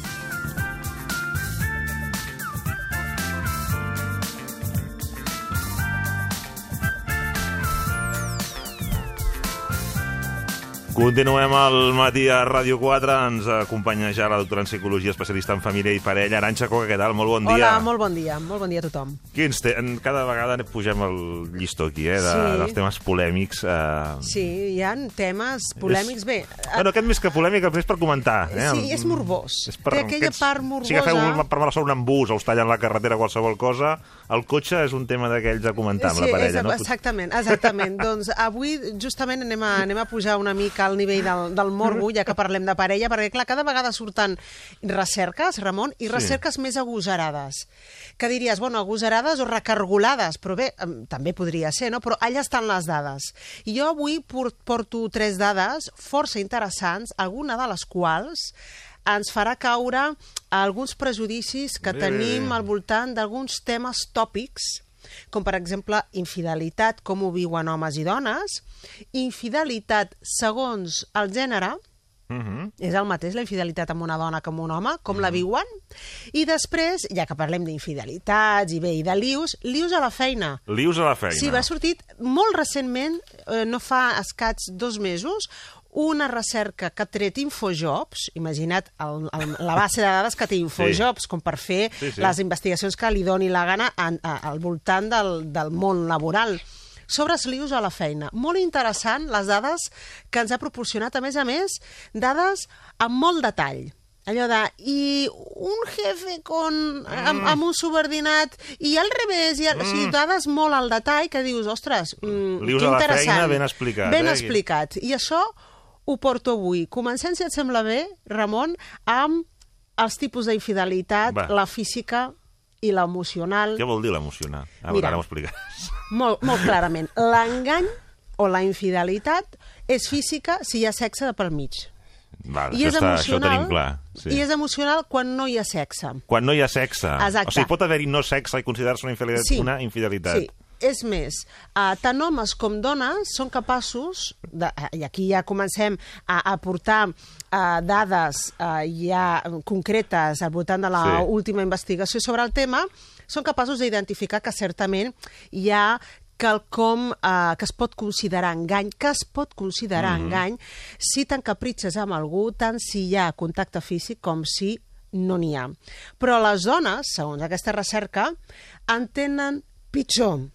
B: Continuem al matí a Ràdio 4. Ens acompanya ja la doctora en Psicologia, especialista en família i parella. Aranxa Coca, què tal? Molt bon dia.
I: Hola, molt bon dia. Molt bon dia a tothom.
B: Quins te... Cada vegada pugem el llistó aquí, eh, de,
I: Sí.
B: dels temes polèmics. Eh...
I: Sí, hi ha temes polèmics. Bé,
B: Bueno, aquest més que polèmic, és per comentar. Eh?
I: sí, és morbós.
B: És per,
I: Té aquella
B: aquests-
I: part morbosa...
B: Si agafeu un- per mala sort un embús o us tallen la carretera qualsevol cosa, el cotxe és un tema d'aquells a comentar amb
I: sí,
B: la parella,
I: és,
B: no?
I: Exactament, exactament. doncs avui justament anem a, anem a pujar una mica al nivell del, del morbo, ja que parlem de parella, perquè clar, cada vegada surten recerques, Ramon, i
B: Sí.
I: recerques més agosarades. Que diries, bueno, agosarades o recargolades, però bé, també podria ser, no? Però allà estan les dades. I jo avui por- porto tres dades força interessants, alguna de les quals ens farà caure alguns prejudicis que
B: Bé.
I: tenim al voltant d'alguns temes tòpics com per exemple infidelitat, com ho viuen homes i dones, infidelitat segons el gènere,
B: Mhm.
I: és el mateix la infidelitat amb una dona que amb un home, com la viuen, i després, ja que parlem d'infidelitats i bé, i de lius, lius a la feina.
B: Lius a la feina.
I: Sí, va sortit molt recentment, eh, no fa escats dos mesos, una recerca que ha tret Infojobs, imagina't el, el, la base de dades que té Infojobs, sí. com per fer
B: Sí, sí.
I: les investigacions que li doni la gana en, a, al voltant del, del món laboral sobre els lius a la feina. Molt interessant les dades que ens ha proporcionat, a més a més, dades amb molt detall. Allò de, i un jefe con, amb, amb un subordinat, i al revés, i al, o sigui, dades molt al detall que dius, ostres, mm,
B: Lius
I: que
B: a la
I: interessant.
B: feina, ben explicat,
I: Ben
B: eh?
I: explicat. I això ho porto avui. Comencem, si et sembla bé, Ramon, amb els tipus d'infidelitat, la física i l'emocional.
B: Què vol dir
I: Mira.
B: veure, ara m'ho explicaràs.
I: Molt, molt clarament. L'engany o la infidelitat és física si hi ha sexe de pel mig.
B: Val,
I: I
B: això,
I: és
B: està,
I: emocional,
B: tenim clar. Sí.
I: I és emocional quan no hi ha sexe.
B: Quan no hi ha sexe.
I: Exacte.
B: O sigui, pot haver-hi no sexe i considerar-se una infidelitat.
I: Sí.
B: Una infidelitat.
I: Sí. És més, uh, tant homes com dones són capaços, de, uh, i aquí ja comencem a aportar uh, dades uh, ja concretes al voltant de la
B: Sí.
I: última investigació sobre el tema, són capaços d'identificar que certament hi ha quelcom uh, que es pot considerar engany, que es pot considerar mm -hmm. engany si t'encapritxes amb algú, tant si hi ha contacte físic com si no n'hi ha. Però les dones, segons aquesta recerca, entenen pitjor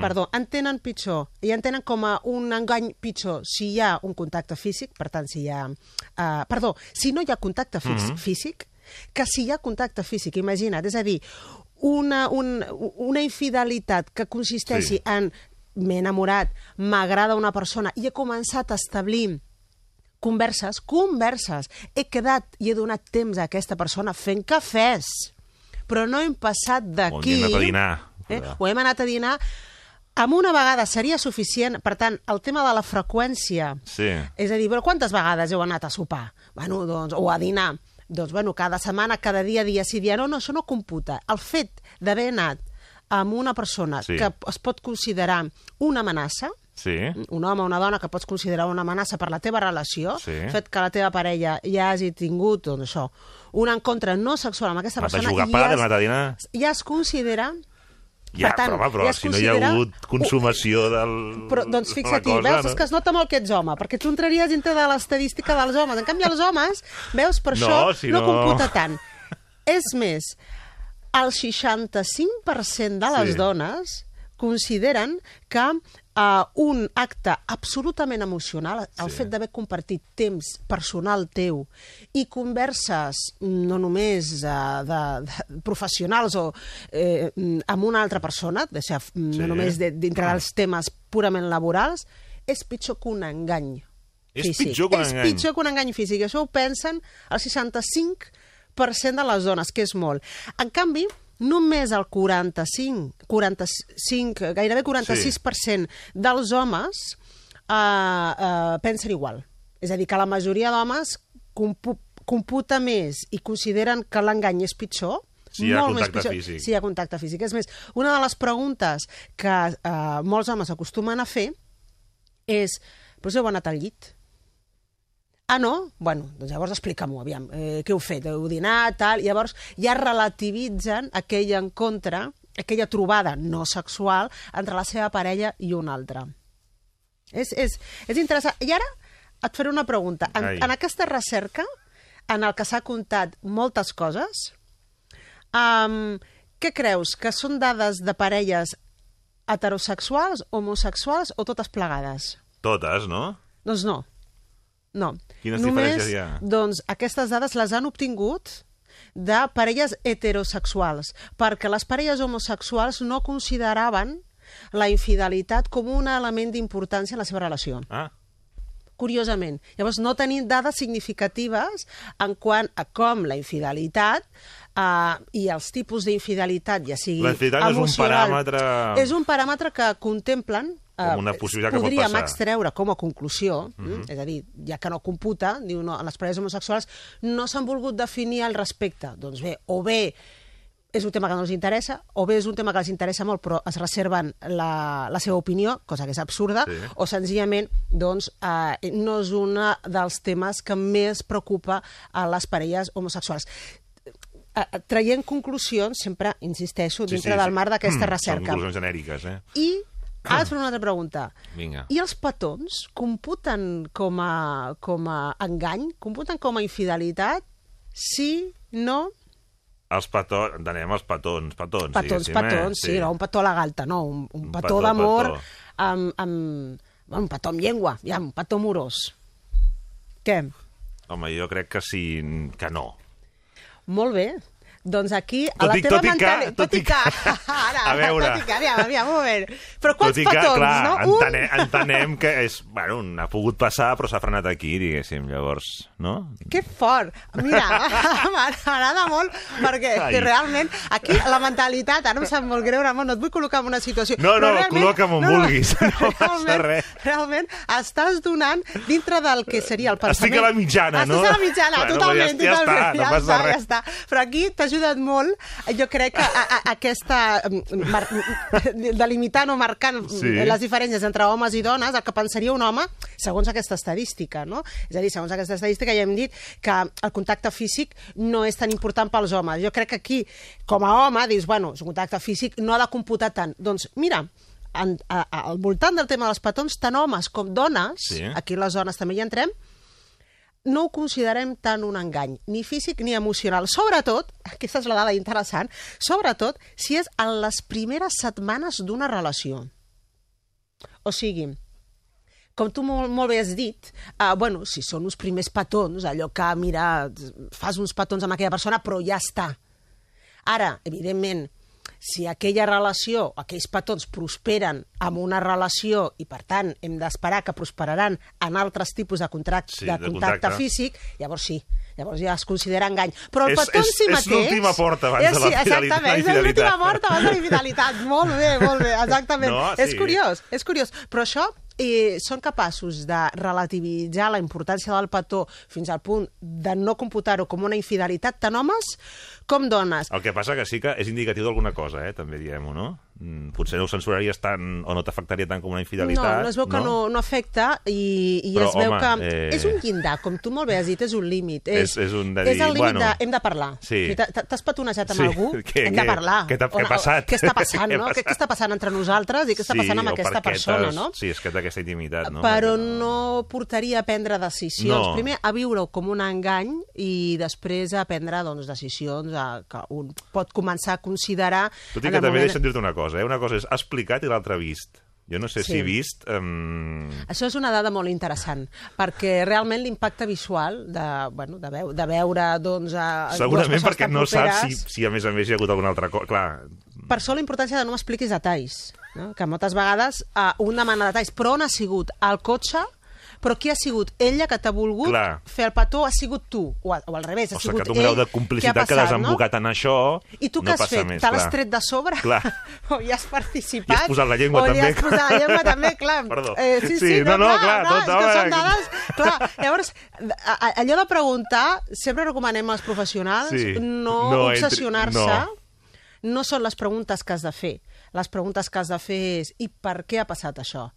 I: perdó, entenen pitjor i entenen com a un engany pitjor si hi ha un contacte físic, per tant, si hi ha... Uh, perdó, si no hi ha contacte fí
B: Mhm.
I: físic, que si hi ha contacte físic, imagina't, és a dir, una, un, una infidelitat que consisteixi
B: Sí.
I: en m'he enamorat, m'agrada una persona i he començat a establir converses, converses. He quedat i he donat temps a aquesta persona fent cafès, però no hem passat
B: O
I: d'aquí...
B: hem anat a dinar.
I: Eh? O hem anat a dinar amb una vegada seria suficient, per tant, el tema de la freqüència,
B: Sí.
I: és a dir, però quantes vegades heu anat a sopar? Bueno, doncs, o a dinar? Doncs, bueno, cada setmana, cada dia, dia sí, dia no, no, això no computa. El fet d'haver anat amb una persona
B: Sí.
I: que es pot considerar una amenaça,
B: Sí.
I: un home o una dona que pots considerar una amenaça per la teva relació,
B: Sí.
I: fet que la teva parella ja hagi tingut, doncs això, un encontre no sexual amb aquesta persona, ja, es, ja es considera
B: Ja,
I: Per tant,
B: però, home, però
I: ja
B: si no hi ha
I: considera
B: hagut consumació del...
I: Però, doncs fixa't,
B: cosa,
I: veus,
B: no?
I: és que es nota molt que ets home, perquè tu entraries dintre de l'estadística dels homes. En canvi, els homes, veus, per
B: No,
I: això
B: si
I: no,
B: no-
I: computa tant. És més, el 65% de les
B: Sí.
I: dones consideren que uh, un acte absolutament emocional, el
B: Sí.
I: fet d'haver compartit temps personal teu i converses no només uh, de, de professionals o eh, amb una altra persona, de ser, no
B: Sí.
I: només de, dintre dels temes purament laborals, és pitjor que un engany
B: És
I: físic.
B: pitjor que un
I: és
B: engany.
I: pitjor que un engany físic. Això ho pensen el 65% de les dones, que és molt. En canvi, només el 45, 45 gairebé 46% dels homes eh, eh, pensen igual. És a dir, que la majoria d'homes compu computa més i consideren que l'engany és pitjor,
B: Si hi ha
I: molt més
B: contacte
I: pitjor,
B: físic.
I: Si hi ha contacte físic. És més, una de les preguntes que eh, molts homes acostumen a fer és, però us heu anat al llit? Ah, no? Bueno, doncs llavors explica-m'ho, aviam, eh, què heu fet? Heu dinat, tal? Llavors ja relativitzen aquell encontre, aquella trobada no sexual entre la seva parella i un altre. És, és, és interessant. I ara et faré una pregunta. En,
B: Ai.
I: en aquesta recerca, en el que s'ha comptat moltes coses, um, què creus? Que són dades de parelles heterosexuals, homosexuals o totes plegades?
B: Totes, no?
I: Doncs no. No.
B: Quines
I: Només,
B: diferències hi ha?
I: Doncs aquestes dades les han obtingut de parelles heterosexuals, perquè les parelles homosexuals no consideraven la infidelitat com un element d'importància en la seva relació
B: Ah,
I: curiosament. Llavors, no tenim dades significatives en quant a com la infidelitat uh, i els tipus d'infidelitat, ja sigui
B: La infidelitat és un
I: emocional,
B: paràmetre-
I: És un paràmetre que contemplen
B: Com una possibilitat que pot
I: podríem
B: passar.
I: extreure com a conclusió, mm -hmm. és a dir, ja que no computa, diu no, les parelles homosexuals no s'han volgut definir al respecte. Doncs bé, o bé és un tema que no els interessa, o bé és un tema que els interessa molt però es reserven la, la seva opinió, cosa que és absurda,
B: Sí.
I: o senzillament doncs, eh, no és un dels temes que més preocupa a les parelles homosexuals. Eh, eh, traient conclusions, sempre, insisteixo, dintre del marc d'aquesta
B: Mm,
I: recerca.
B: Són conclusions genèriques, eh?
I: I ara et faré una altra pregunta.
B: Vinga.
I: I els petons computen com a, com a engany? Computen com a infidelitat? Sí? No?
B: Els petons, entenem els petons, petons,
I: Petons,
B: diguéssim,
I: petons,
B: eh?
I: sí, no, un petó a la galta, no, un, un
B: Un
I: petó
B: petó,
I: d'amor amb, amb, un petó amb llengua, ja, un petó amorós. Què?
B: Home, jo crec que sí, que no.
I: Molt bé. Doncs aquí, a
B: Tot
I: la
B: i-
I: teva
B: tot i que-
I: mentalitat...
B: tot i que-
I: Ara,
B: A veure.
I: Tot i que, aviam, aviam, un moment. Però quants
B: Tot i que,
I: petons,
B: clar,
I: no?
B: entenem, entenem que és... Bueno, ha pogut passar, però s'ha frenat aquí, diguéssim, llavors, no?
I: Que fort! Mira, m'agrada molt perquè
B: Ai.
I: realment aquí la mentalitat, ara em sap molt greu, Ramon, no et vull col·locar en una situació.
B: No, no, col·loca'm on vulguis, no passa
I: realment,
B: res.
I: Realment estàs donant dintre del que seria el pensament.
B: Estic a la mitjana, no?
I: Estàs a la mitjana,
B: Bueno,
I: totalment.
B: ja- ja està, no
I: ja
B: passa
I: està,
B: res.
I: Ja està. Però aquí t'ha ajudat molt, jo crec que a, a, aquesta mm, mar, delimitant o marcant
B: sí.
I: les diferències entre homes i dones, el que pensaria un home, segons aquesta estadística, no? És a dir, segons aquesta estadística ja hem dit que el contacte físic no és tan important pels homes. Jo crec que aquí, com a home, dius, bueno, és un contacte físic, no ha de computar tant. Doncs mira, en, a, a, al voltant del tema dels petons, tant homes com dones,
B: Sí.
I: aquí les dones també hi entrem, no ho considerem tant un engany, ni físic ni emocional. Sobretot, aquesta és la dada interessant, sobretot si és en les primeres setmanes d'una relació. O sigui, com tu molt, molt bé has dit, uh, bueno, si són uns primers petons, allò que, mira, fas uns petons amb aquella persona, però ja està. Ara, evidentment, si aquella relació, aquells petons prosperen amb una relació i, per tant, hem d'esperar que prosperaran en altres tipus de, contract,
B: Sí,
I: de,
B: de
I: contacte,
B: contacte.
I: físic, llavors sí. Llavors ja es considera engany. Però el
B: És-
I: petó en
B: és-
I: si
B: és
I: mateix...
B: l'última porta abans
I: és,
B: de la
I: sí,
B: fidelitat-
I: Exactament, és l'última porta abans de la infidelitat. molt bé, molt bé, exactament.
B: No,
I: És
B: sí.
I: curiós, és curiós. Però això eh, són capaços de relativitzar la importància del petó fins al punt de no computar-ho com una infidelitat tant homes com dones.
B: El que passa que sí que és indicatiu d'alguna cosa, eh? també diem-ho, no? Mm, Potser no ho censuraries tant o no t'afectaria tant com una infidelitat.
I: No, no es veu que no, no afecta i, i
B: Però,
I: es veu
B: home,
I: que...
B: eh,
I: És un llindar, com tu molt bé has dit, és un límit.
B: És- és un de
I: és
B: dir,
I: el límit
B: bueno,
I: de... Hem de parlar.
B: sí.
I: T'has petonejat amb
B: Sí,
I: algú,
B: què-
I: hem de parlar.
B: què t'ha- passat?
I: Què està passant, no? Què, està passant entre nosaltres i què està passant amb aquesta persona, no?
B: Sí, és que té aquesta intimitat, no?
I: Però no portaria a prendre decisions.
B: No.
I: Primer, a viure-ho com un engany i després a prendre doncs, decisions a, que un pot començar a considerar...
B: Tot i que també
I: moment-
B: deixa'm dir-te una cosa, eh? Una cosa és explicat i l'altra vist. Jo no sé
I: Sí.
B: si vist... Um...
I: Això és una dada molt interessant, perquè realment l'impacte visual de, bueno, de, veu, de veure doncs, a,
B: Segurament perquè no saps si,
I: properes,
B: si a més a més hi ha hagut alguna altra cosa. Clar,
I: Per això la importància de no m'expliquis detalls, no? que moltes vegades uh, un demana detalls, però on ha sigut? Al cotxe? Però qui ha sigut? Ella que t'ha volgut
B: Clar.
I: fer el petó ha sigut tu, o, o al revés, ha
B: o
I: sigut
B: que tu un grau
I: ell
B: de complicitat
I: que,
B: que,
I: ha passat,
B: desembocat en això
I: I tu
B: no
I: què has
B: passa
I: fet? Te l'has tret de sobre?
B: Clar.
I: o hi has participat?
B: I has posat la llengua
I: o
B: també.
I: hi has posat la llengua també, clar.
B: Perdó.
I: Eh, sí, sí,
B: Sí,
I: no,
B: no, no,
I: clar,
B: clar,
I: no,
B: tot,
I: és que
B: home.
I: són dades... Clar, llavors, allò de preguntar, sempre recomanem als professionals
B: Sí.
I: no,
B: No
I: obsessionar-se
B: no.
I: no són les preguntes que has de fer. Les preguntes que has de fer és i per què ha passat això?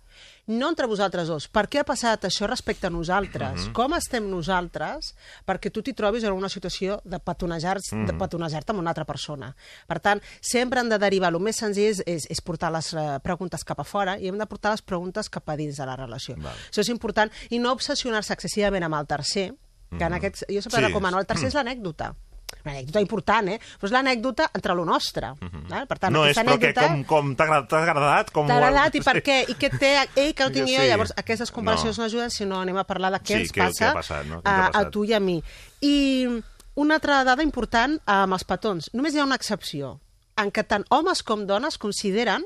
I: No entre vosaltres dos. Per què ha passat això respecte a nosaltres?
B: Mhm.
I: Com estem nosaltres perquè tu t'hi trobis en una situació de petonejar- de
B: Mhm.
I: petonejar-te amb una altra persona? Per tant, sempre han de derivar. El més senzill és, és, és portar les eh, preguntes cap a fora i hem de portar les preguntes cap a dins de la relació.
B: Val.
I: Això és important. I no obsessionar-se excessivament amb el tercer, que en
B: Mhm.
I: aquest, jo sempre
B: Sí.
I: recomano, el tercer és l'anècdota. Una anècdota important, eh? Però és l'anècdota entre lo nostre. val? Per tant,
B: no és però què,
I: anècdota...
B: com, com t'ha agradat, t'ha agradat? Com
I: T'ha agradat i per
B: Sí.
I: què? I què té ell que no
B: Sí.
I: jo? Llavors, aquestes comparacions
B: No.
I: no, ajuden, sinó anem a parlar de què
B: Sí,
I: ens
B: què- què
I: passa
B: ha passat, no? Què
I: a, a tu i a mi. I una altra dada important amb els petons. Només hi ha una excepció, en què tant homes com dones consideren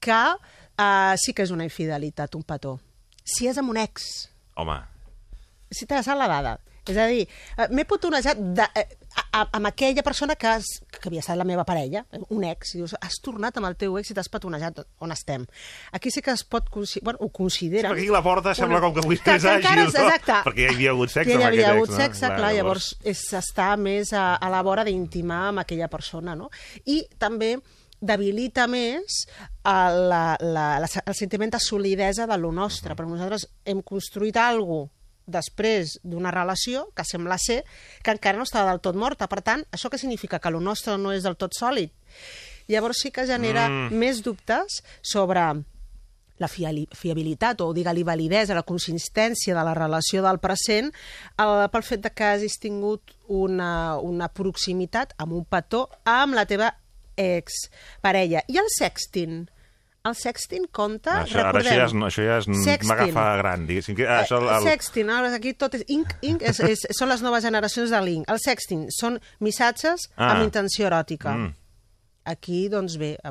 I: que uh, sí que és una infidelitat, un petó. Si és amb un ex.
B: Home,
I: És interessant la dada. És a dir, eh, m'he petonejat de, eh, a, a, amb aquella persona que, has, que havia estat la meva parella, un ex, i dius, has tornat amb el teu ex i t'has petonejat, on estem? Aquí sí que es pot, bueno, ho consideren.
B: aquí la porta sembla com que avui
I: que, que encara és,
B: no?
I: exacte.
B: Perquè hi havia hagut sexe
I: que hi havia hagut
B: ex, no?
I: sexe,
B: Clar,
I: clar, llavors, estar més a, a la vora d'intimar amb aquella persona, no? I també debilita més el, la, la, la, el sentiment de solidesa de lo nostre, perquè nosaltres hem construït alguna després d'una relació que sembla ser que encara no està del tot morta. Per tant, això què significa? Que lo nostre no és del tot sòlid. Llavors sí que genera
B: Mm.
I: més dubtes sobre la fiabilitat o, digue-li, validesa, la consistència de la relació del present el, pel fet de que hagis tingut una, una proximitat amb un petó amb la teva exparella. I el sexting? El sexting compta,
B: Això, ara
I: recordem...
B: això ja és, no, això ja és m'agafa gran, diguéssim. Que, ah, això,
I: Eh,
B: el,
I: Sexting, ara aquí tot és... Inc, inc, és, és, són les noves generacions de link. El sexting són missatges
B: Ah.
I: amb intenció eròtica.
B: Mm.
I: Aquí, doncs bé, eh,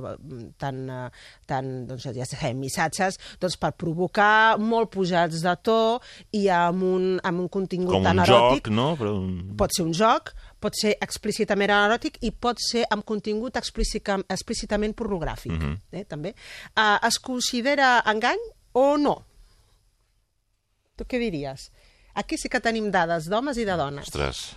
I: tant, eh, tant doncs, ja sabem, missatges doncs, per provocar molt pujats de to i amb un, amb un contingut
B: com
I: tan
B: un
I: eròtic.
B: joc, no? Però.
I: Pot ser un joc, pot ser explícitament eròtic i pot ser amb contingut explícita, explícitament pornogràfic,
B: Mhm.
I: eh, també. Uh, es considera engany o no? Tu què diries? Aquí sí que tenim dades d'homes i de dones.
B: Ostres.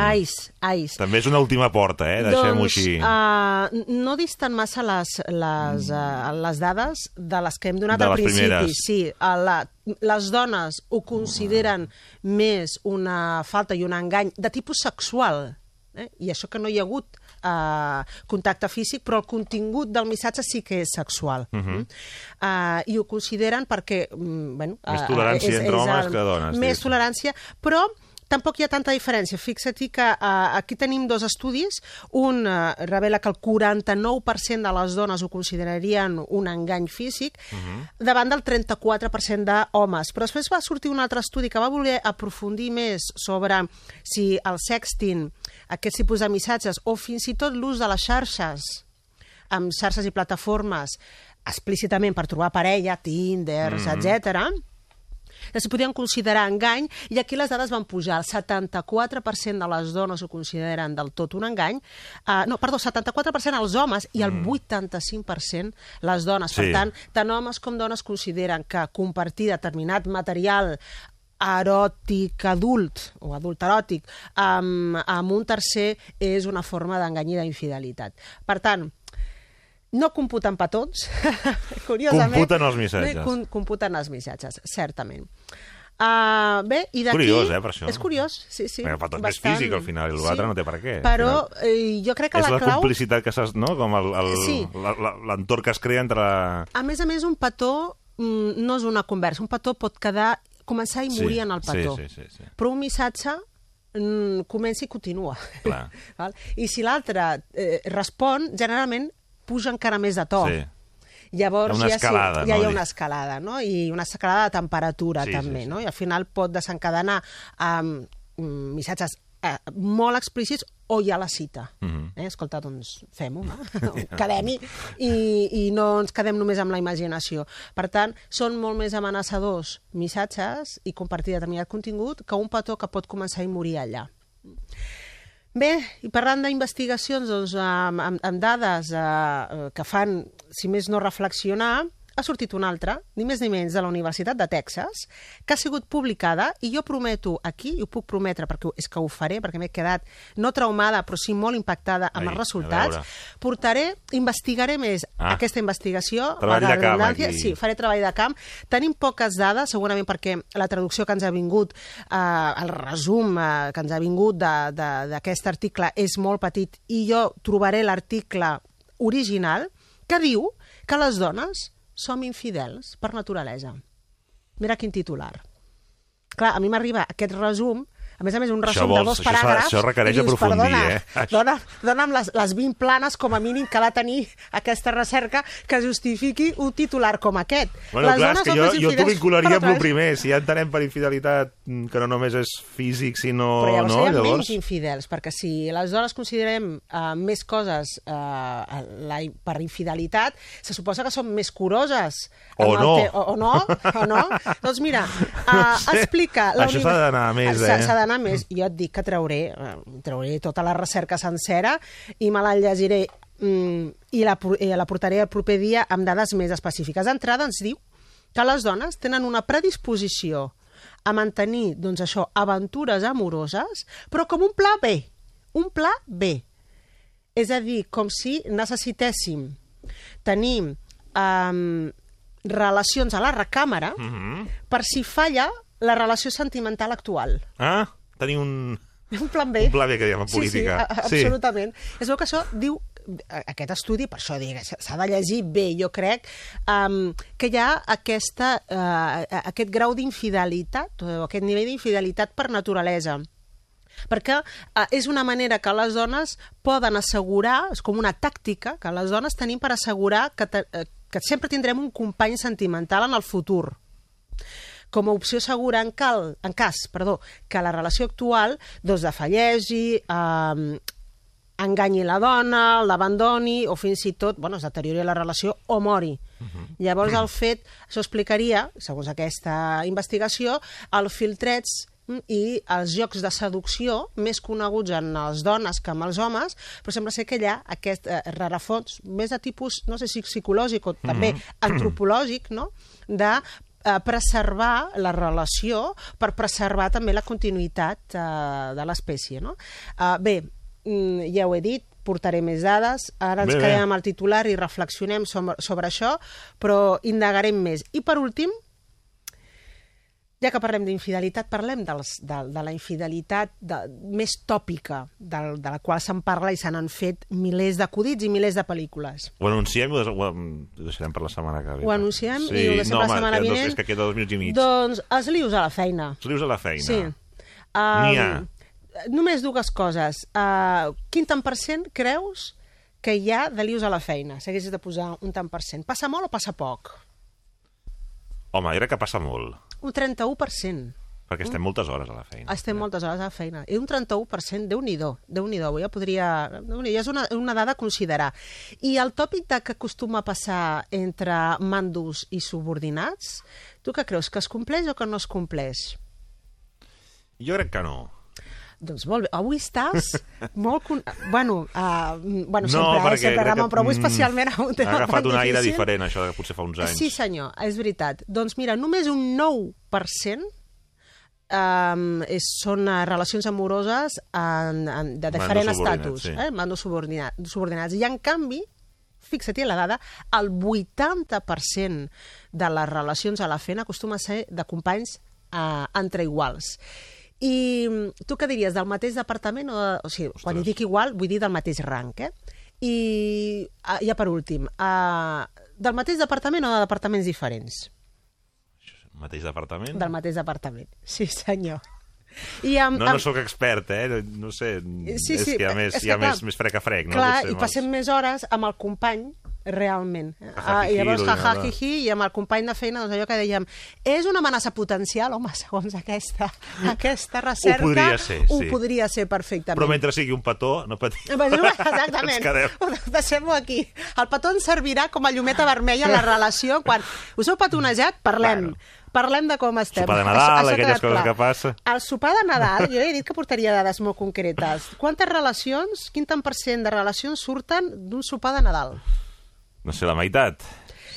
B: Mm.
I: Ais, ais.
B: També és una última porta, eh? Deixem-ho
I: doncs,
B: així.
I: Uh, no disten massa les, les, uh, les dades de les que hem donat
B: De
I: al principi.
B: primeres.
I: Sí, uh, la, les dones ho consideren més una falta i un engany de tipus sexual. Eh? I això que no hi ha hagut uh, contacte físic, però el contingut del missatge sí que és sexual.
B: Mhm.
I: uh, I ho consideren perquè... mm, bueno,
B: Més
I: eh,
B: tolerància
I: és-
B: entre
I: és
B: homes
I: el-
B: que dones,
I: Més
B: diguéssim.
I: tolerància, però tampoc hi ha tanta diferència. Fixa't que uh, aquí tenim dos estudis. Un uh, revela que el 49% de les dones ho considerarien un engany físic davant del 34% d'homes. Però després va sortir un altre estudi que va voler aprofundir més sobre si el sexting, aquest tipus de missatges, o fins i tot l'ús de les xarxes, amb xarxes i plataformes explícitament per trobar parella, Tinder, mm -hmm. etc que s'hi podien considerar engany, i aquí les dades van pujar. El 74% de les dones ho consideren del tot un engany. Uh, no, perdó, 74% els homes i el 85% les dones. Per
B: Sí.
I: tant, tant homes com dones consideren que compartir determinat material eròtic adult o adult eròtic amb, amb un tercer és una forma d'engany i d'infidelitat. Per tant, no computen petons, curiosament.
B: Computen els missatges.
I: Com, computen els missatges, certament. Uh, bé, i d'aquí...
B: Curiós, eh, per això.
I: És curiós, sí, sí.
B: Perquè el petó és físic, al final, i l'altre no té per què.
I: Però
B: final.
I: eh, jo crec que
B: és
I: la,
B: la,
I: clau...
B: complicitat que s'has... No? Com el-
I: Sí.
B: la- la- l'entorn que es crea entre...
I: A més a més, un petó mm, no és una conversa. Un petó pot quedar, començar i
B: Sí,
I: morir en el petó.
B: sí, sí, sí, sí.
I: Però un missatge mm, comença i continua.
B: Clar.
I: Val? I si l'altre eh, respon, generalment puja encara més de to.
B: Sí.
I: Llavors
B: Hi ha una
I: ja,
B: escalada,
I: sí, ja hi ha una escalada, no? I una escalada de temperatura,
B: Sí,
I: també,
B: sí, sí.
I: no? I al final pot desencadenar um, missatges eh, molt explícits o ja la cita.
B: Mhm.
I: eh? Escolta, doncs fem-ho, no? Quedem-hi i, i no ens quedem només amb la imaginació. Per tant, són molt més amenaçadors missatges i compartir determinat contingut que un petó que pot començar i morir allà. Bé, i parlant d'investigacions doncs, amb, amb, amb dades eh, que fan, si més no, reflexionar, ha sortit una altra, ni més ni menys, de la Universitat de Texas, que ha sigut publicada, i jo prometo aquí, i ho puc prometre perquè és que ho faré, perquè m'he quedat no traumada, però sí molt impactada amb
B: Ai,
I: els resultats, portaré, investigaré més
B: Ah.
I: aquesta investigació.
B: Treball de camp, aquí.
I: Sí, faré treball de camp. Tenim poques dades, segurament perquè la traducció que ens ha vingut, eh, el resum eh, que ens ha vingut d'aquest article és molt petit i jo trobaré l'article original que diu que les dones som infidels per naturalesa. Mira quin titular. Clar, a mi m'arriba aquest resum, a més a més un
B: Això
I: resum de
B: vols-
I: dos
B: això s'ha-
I: paràgrafs,
B: això requereix
I: i dius,
B: aprofundir,
I: perdona,
B: eh?
I: Dona, dona'm les, les 20 planes com a mínim que ha de tenir aquesta recerca que justifiqui un titular com aquest.
B: Bueno,
I: les
B: clar, és que jo, jo t'ho vincularia amb el primer. Si ja entenem per infidelitat que no només és físic, sinó...
I: Però llavors
B: no? Llavors...
I: menys infidels, perquè si les dones considerem uh, més coses uh, la, per infidelitat, se suposa que són més curoses.
B: O no.
I: o, o no, o no. doncs mira, uh,
B: sé.
I: explica... la
B: Això s'ha d'anar més, eh?
I: S'ha d'anar més. Jo et dic que trauré, eh, trauré tota la recerca sencera i me la llegiré mm, i la, i la portaré el proper dia amb dades més específiques. D'entrada ens diu que les dones tenen una predisposició a mantenir, doncs això, aventures amoroses, però com un pla B. Un pla B. És a dir, com si necessitéssim tenir um, relacions a la recàmera
B: Mm -hmm.
I: per si falla la relació sentimental actual.
B: Ah, tenir un...
I: Un plan B.
B: Un pla B, que diem en
I: Sí,
B: política.
I: Sí, a-
B: Sí.
I: absolutament. Es veu que això diu aquest estudi, per això s'ha de llegir bé, jo crec, um, que hi ha aquesta, uh, aquest grau d'infidelitat, o aquest nivell d'infidelitat per naturalesa perquè eh, és una manera que les dones poden assegurar, és com una tàctica que les dones tenim per assegurar que, te, eh, que sempre tindrem un company sentimental en el futur com a opció segura en, cal, en cas perdó, que la relació actual doncs, defallegi, eh, enganyi la dona, l'abandoni o fins i tot bueno, es deteriori la relació o mori. Llavors el fet, això explicaria, segons aquesta investigació, el filtrets mm, i els jocs de seducció més coneguts en les dones que en els homes, però sembla ser que hi ha aquest eh, rerefons més de tipus, no sé si psicològic o també antropològic, no?, de eh, preservar la relació per preservar també la continuïtat eh, de l'espècie. No? Eh, bé, mm, ja ho he dit, portaré més dades, ara ens
B: Bé, bé.
I: quedem amb el titular i reflexionem sobre, sobre això, però indagarem més. I per últim, ja que parlem d'infidelitat, parlem dels, de, de la infidelitat de, més tòpica, de, de la qual se'n parla i se n'han fet milers d'acudits i milers de pel·lícules.
B: Ho anunciem i ho, ho, ho deixarem per la setmana que ve.
I: Ho anunciem
B: sí.
I: i ho deixem
B: no,
I: la
B: home,
I: setmana vinent.
B: No, és que queda dos minuts i mig.
I: Doncs els lius a la feina.
B: Els lius a la feina.
I: Sí.
B: N'hi ha.
I: Només dues coses. Uh, quin tant per cent creus que hi ha de lius a la feina? Si haguessis de posar un tant per cent. Passa molt o passa poc?
B: Home, jo crec que passa molt.
I: Un 31%.
B: Perquè estem moltes hores a la feina.
I: Estem moltes hores a la feina. I un 31%, Déu-n'hi-do, déu nhi déu ja podria... déu és una, una dada a considerar. I el tòpic de que acostuma a passar entre mandos i subordinats, tu què creus, que es compleix o que no es compleix?
B: Jo crec que no.
I: Doncs molt bé, avui estàs molt... Con... Bueno, uh, bueno
B: No,
I: sempre, eh, sempre, Ramon,
B: que,
I: però avui
B: mm,
I: especialment a un
B: Ha agafat un aire
I: difícil.
B: diferent, això, que potser fa uns anys.
I: Sí, senyor, és veritat. Doncs mira, només un 9% um, és, són uh, relacions amoroses en, en, de diferent estatus,
B: sí.
I: eh? mandos subordinat, subordinats. I en canvi, fixa-t'hi en la dada, el 80% de les relacions a la feina acostuma a ser de companys uh, entre iguals. I mm, tu què diries, del mateix departament? O, de, o sigui, quan hi dic igual, vull dir del mateix rang, eh? I uh, ja per últim, uh, del mateix departament o de departaments diferents?
B: Mateix departament?
I: Del mateix departament, sí senyor. I amb,
B: No, no sóc expert, eh? No sé,
I: Sí,
B: és
I: sí,
B: que hi ha més,
I: és
B: hi ha
I: que, clar,
B: més, més frec a frec, no?
I: Clar,
B: Potser
I: i
B: amb
I: passem més hores amb el company realment. Ah, llavors,
B: lo
I: jaja,
B: de-
I: jiji, i amb el company de feina, doncs allò que dèiem, és una amenaça potencial, home, segons aquesta, aquesta recerca...
B: podria ser,
I: Ho
B: sí.
I: podria ser perfectament.
B: Però mentre sigui un petó, no patim.
I: Exactament. Ho Deixem-ho aquí. El petó ens servirà com a llumeta vermella en la relació. Quan us heu petonejat, parlem.
B: Bueno.
I: Parlem de com estem.
B: Sopar de
I: Això-
B: Nadal,
I: això ha
B: aquelles coses
I: clar.
B: que passa.
I: El sopar de Nadal, jo he dit que portaria dades molt concretes. Quantes relacions, quin tant per cent de relacions surten d'un sopar de Nadal?
B: No sé, la meitat.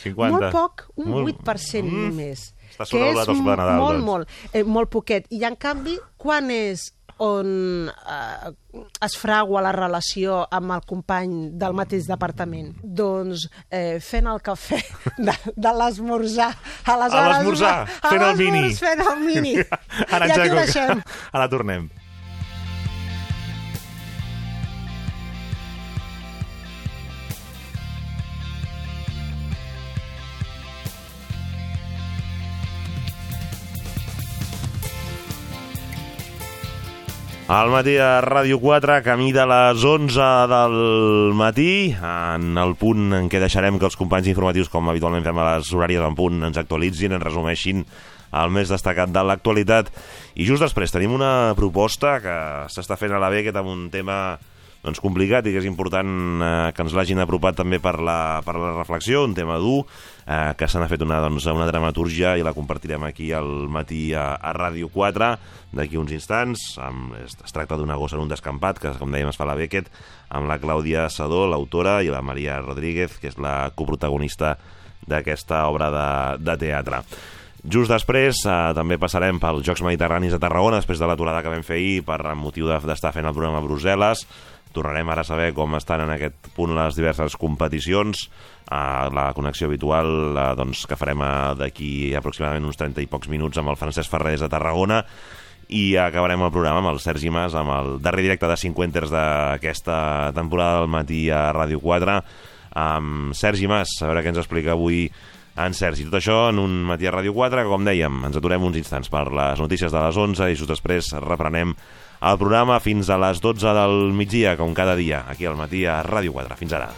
B: 50.
I: Molt poc, un
B: Molt-
I: 8%
B: Mm.
I: només.
B: Està
I: que és
B: Nadal,
I: molt,
B: doncs.
I: molt, eh, molt poquet. I en canvi, quan és on eh, es fragua la relació amb el company del mateix departament? Doncs eh, fent el cafè de, de l'esmorzar. Aleshores,
B: A l'esmorzar,
I: a
B: fent el mini.
I: Fent el mini.
B: Ara
I: I aquí ho deixem.
B: Ara tornem. Al matí a Ràdio 4, camí de les 11 del matí, en el punt en què deixarem que els companys informatius, com habitualment fem a les horàries en punt, ens actualitzin, ens resumeixin el més destacat de l'actualitat. I just després tenim una proposta que s'està fent a la Beckett amb un tema doncs, complicat i que és important eh, que ens l'hagin apropat també per la, per la reflexió, un tema dur, eh, que se n'ha fet una, doncs, una dramatúrgia i la compartirem aquí al matí a, a Ràdio 4 d'aquí uns instants. Amb, es, es tracta d'una gossa en un descampat, que com dèiem es fa la Beckett, amb la Clàudia Sadó, l'autora, i la Maria Rodríguez, que és la coprotagonista d'aquesta obra de, de teatre. Just després eh, també passarem pels Jocs Mediterranis de Tarragona, després de l'aturada que vam fer ahir per motiu de- d'estar fent el programa a Brussel·les. Tornarem ara a saber com estan en aquest punt les diverses competicions. Uh, la connexió habitual uh, doncs, que farem uh, d'aquí aproximadament uns 30 i pocs minuts amb el Francesc Ferrés a Tarragona i acabarem el programa amb el Sergi Mas amb el darrer directe de 50 d'aquesta temporada del matí a Ràdio 4 amb Sergi Mas, a veure què ens explica avui en Sergi. Tot això en un matí a Ràdio 4, que com dèiem, ens aturem uns instants per les notícies de les 11 i just després reprenem el programa fins a les 12 del migdia, com cada dia, aquí al matí a Ràdio 4. Fins ara.